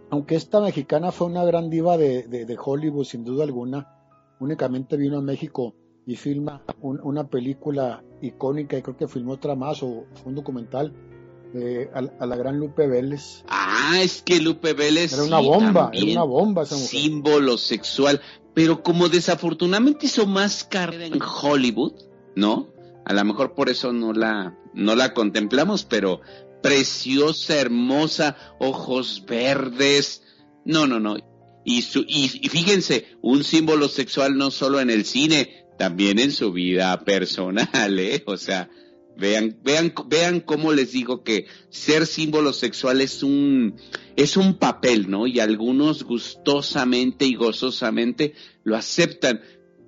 aunque esta mexicana fue una gran diva de, de, Hollywood, sin duda alguna, únicamente vino a México y filma una película icónica y creo que filmó otra más o fue un documental eh, a, la gran Lupe Vélez. Ah, es que Lupe Vélez. Era una bomba, era una bomba esa mujer. Símbolo sexual. Pero como desafortunadamente hizo más carrera en Hollywood, ¿no? A lo mejor por eso no la, no la contemplamos, pero preciosa, hermosa, ojos verdes. No, no, no. Y, su, y fíjense, un símbolo sexual no solo en el cine, también en su vida personal, ¿eh? O sea, Vean, vean, vean cómo les digo que ser símbolo sexual es un, es un papel, ¿no? Y algunos gustosamente y gozosamente lo aceptan.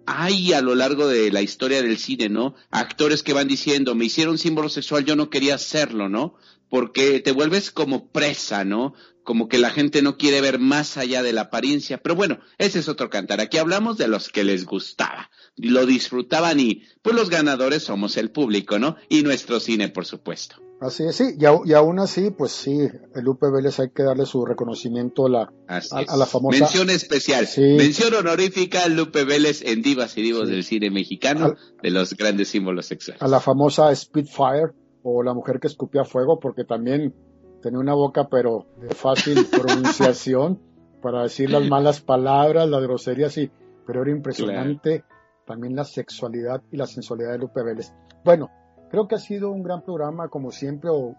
Hay a lo largo de la historia del cine, ¿no? Actores que van diciendo, me hicieron símbolo sexual, yo no quería hacerlo, ¿no? Porque te vuelves como presa, ¿no? Como que la gente no quiere ver más allá de la apariencia. Pero bueno, ese es otro cantar. Aquí hablamos de los que les gustaba lo disfrutaban y pues los ganadores somos el público, ¿no? Y nuestro cine, por supuesto. Así es, sí, y, y aún así, pues sí, el Lupe Vélez hay que darle su reconocimiento a la, a, la famosa... Mención especial, mención honorífica Lupe Vélez en Divas y Divos del cine mexicano, de los grandes símbolos sexuales. A la famosa Spitfire, o la mujer que escupía fuego, porque también tenía una boca, pero de fácil pronunciación, para decir las malas palabras, las groserías, sí, pero era impresionante también la sexualidad y la sensualidad de Lupe Vélez. Bueno, creo que ha sido un gran programa, como siempre, o,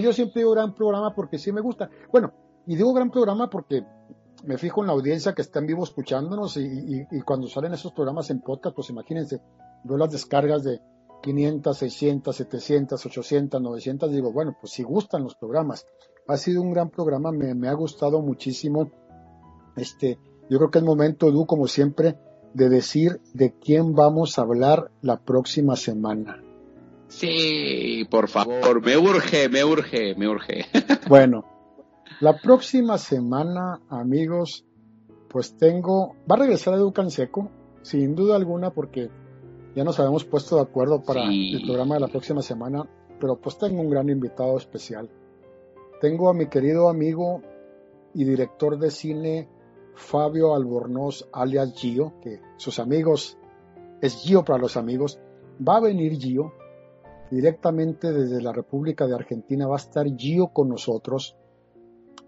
yo siempre digo gran programa porque sí me gusta. Bueno, y digo gran programa porque me fijo en la audiencia que está en vivo escuchándonos y, cuando salen esos programas en podcast, pues imagínense, veo las descargas de 500, 600, 700, 800, 900, digo, bueno, pues si gustan los programas. Ha sido un gran programa, me, me ha gustado muchísimo. Este, yo creo que es momento, Edu, como siempre, de decir de quién vamos a hablar la próxima semana. Sí, por favor, me urge, me urge, me urge. bueno, la próxima semana, amigos, pues tengo, va a regresar Edu Canseco, sin duda alguna, porque ya nos habíamos puesto de acuerdo para el programa de la próxima semana, pero pues tengo un gran invitado especial. Tengo a mi querido amigo y director de cine Fabio Albornoz alias Gio, que sus amigos es Gio para los amigos, va a venir Gio. Directamente desde la República de Argentina, va a estar Gio con nosotros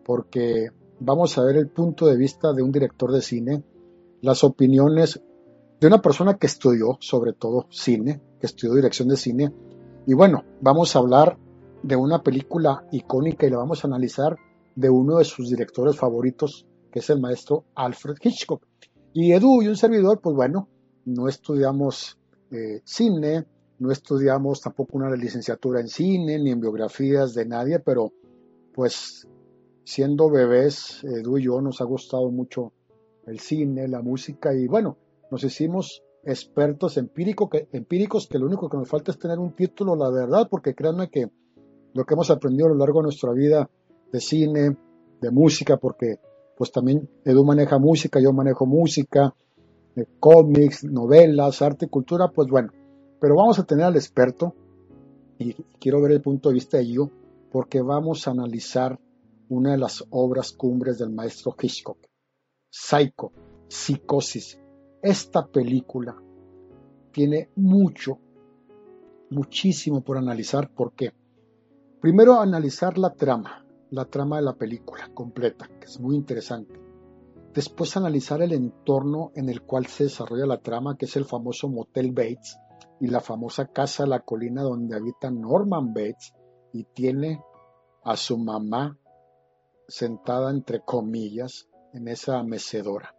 porque vamos a ver el punto de vista de un director de cine, las opiniones de una persona que estudió sobre todo cine, que estudió dirección de cine, y bueno, vamos a hablar de una película icónica y la vamos a analizar de uno de sus directores favoritos, que es el maestro Alfred Hitchcock. Y Edu y un servidor, pues bueno, no estudiamos eh, cine, no estudiamos tampoco una licenciatura en cine ni en biografías de nadie, pero pues siendo bebés, Edu y yo nos ha gustado mucho el cine, la música y bueno, nos hicimos expertos empíricos que, lo único que nos falta es tener un título, la verdad, porque créanme que lo que hemos aprendido a lo largo de nuestra vida de cine, de música, porque pues también Edu maneja música, yo manejo música, eh, cómics, novelas, arte, cultura, pues bueno, pero vamos a tener al experto y quiero ver el punto de vista de ello porque vamos a analizar una de las obras cumbres del maestro Hitchcock, Psycho, Psicosis. Esta película tiene mucho, muchísimo por analizar. ¿Por qué? Primero analizar la trama la trama de la película completa, que es muy interesante. Después analizar el entorno en el cual se desarrolla la trama, que es el famoso Motel Bates, y la famosa casa La Colina donde habita Norman Bates y tiene a su mamá sentada entre comillas en esa mecedora.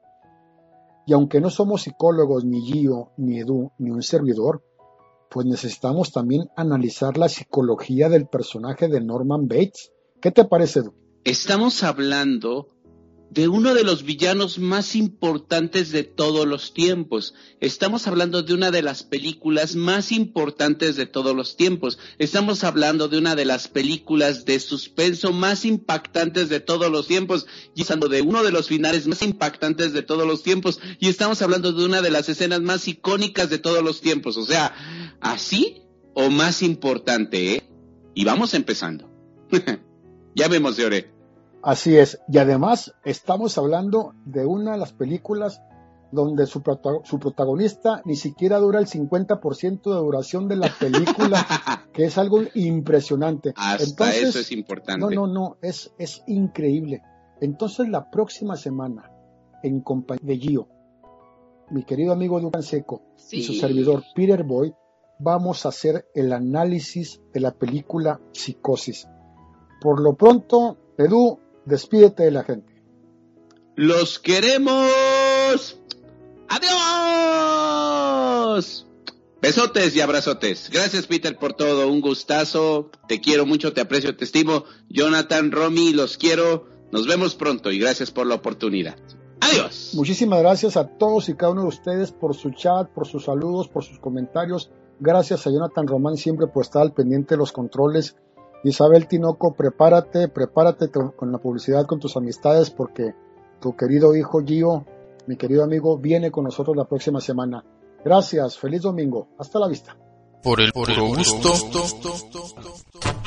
Y aunque no somos psicólogos, ni Gio, ni Edu, ni un servidor, pues necesitamos también analizar la psicología del personaje de Norman Bates. ¿Qué te parece, Edu? Estamos hablando de uno de los villanos más importantes de todos los tiempos. Estamos hablando de una de las películas más importantes de todos los tiempos. Estamos hablando de una de las películas de suspenso más impactantes de todos los tiempos. Y estamos de uno de los finales más impactantes de todos los tiempos. Y estamos hablando de una de las escenas más icónicas de todos los tiempos. O sea, así o más importante, ¿eh? Y vamos empezando. ya me emocioné. Así es, y además estamos hablando de una de las películas donde su, protagonista ni siquiera dura el 50% de duración de la película, que es algo impresionante. Hasta eso es importante. No, no, no, es, es increíble. Entonces la próxima semana, en compañía de Gio, mi querido amigo Ducan Seco y su servidor Peter Boy, vamos a hacer el análisis de la película Psicosis. Por lo pronto, Edu, Despídete de la gente. Los queremos. Adiós. Besotes y abrazotes. Gracias Peter por todo. Un gustazo. Te quiero mucho, te aprecio, te estimo. Jonathan, Romy, los quiero. Nos vemos pronto y gracias por la oportunidad. Adiós. Muchísimas gracias a todos y cada uno de ustedes por su chat, por sus saludos, por sus comentarios. Gracias a Jonathan Román siempre por estar al pendiente de los controles Isabel Tinoco, prepárate, prepárate con la publicidad con tus amistades porque tu querido hijo Gio, mi querido amigo, viene con nosotros la próxima semana. Gracias, feliz domingo, hasta la vista. Por el puro gusto,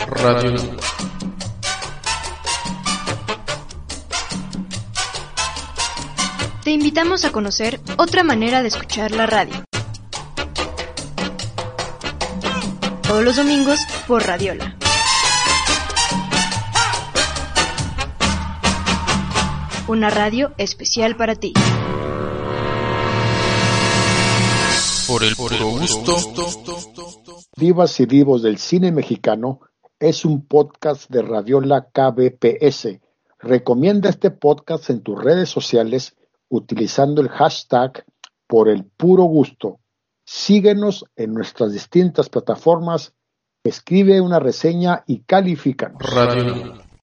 Radio. Te invitamos a conocer otra manera de escuchar la radio. Todos los domingos por Radiola. Una radio especial para ti. Por el puro gusto. Divas y Divos del Cine Mexicano es un podcast de Radiola KBPS. Recomienda este podcast en tus redes sociales utilizando el hashtag por el puro gusto. Síguenos en nuestras distintas plataformas, escribe una reseña y califica. Radio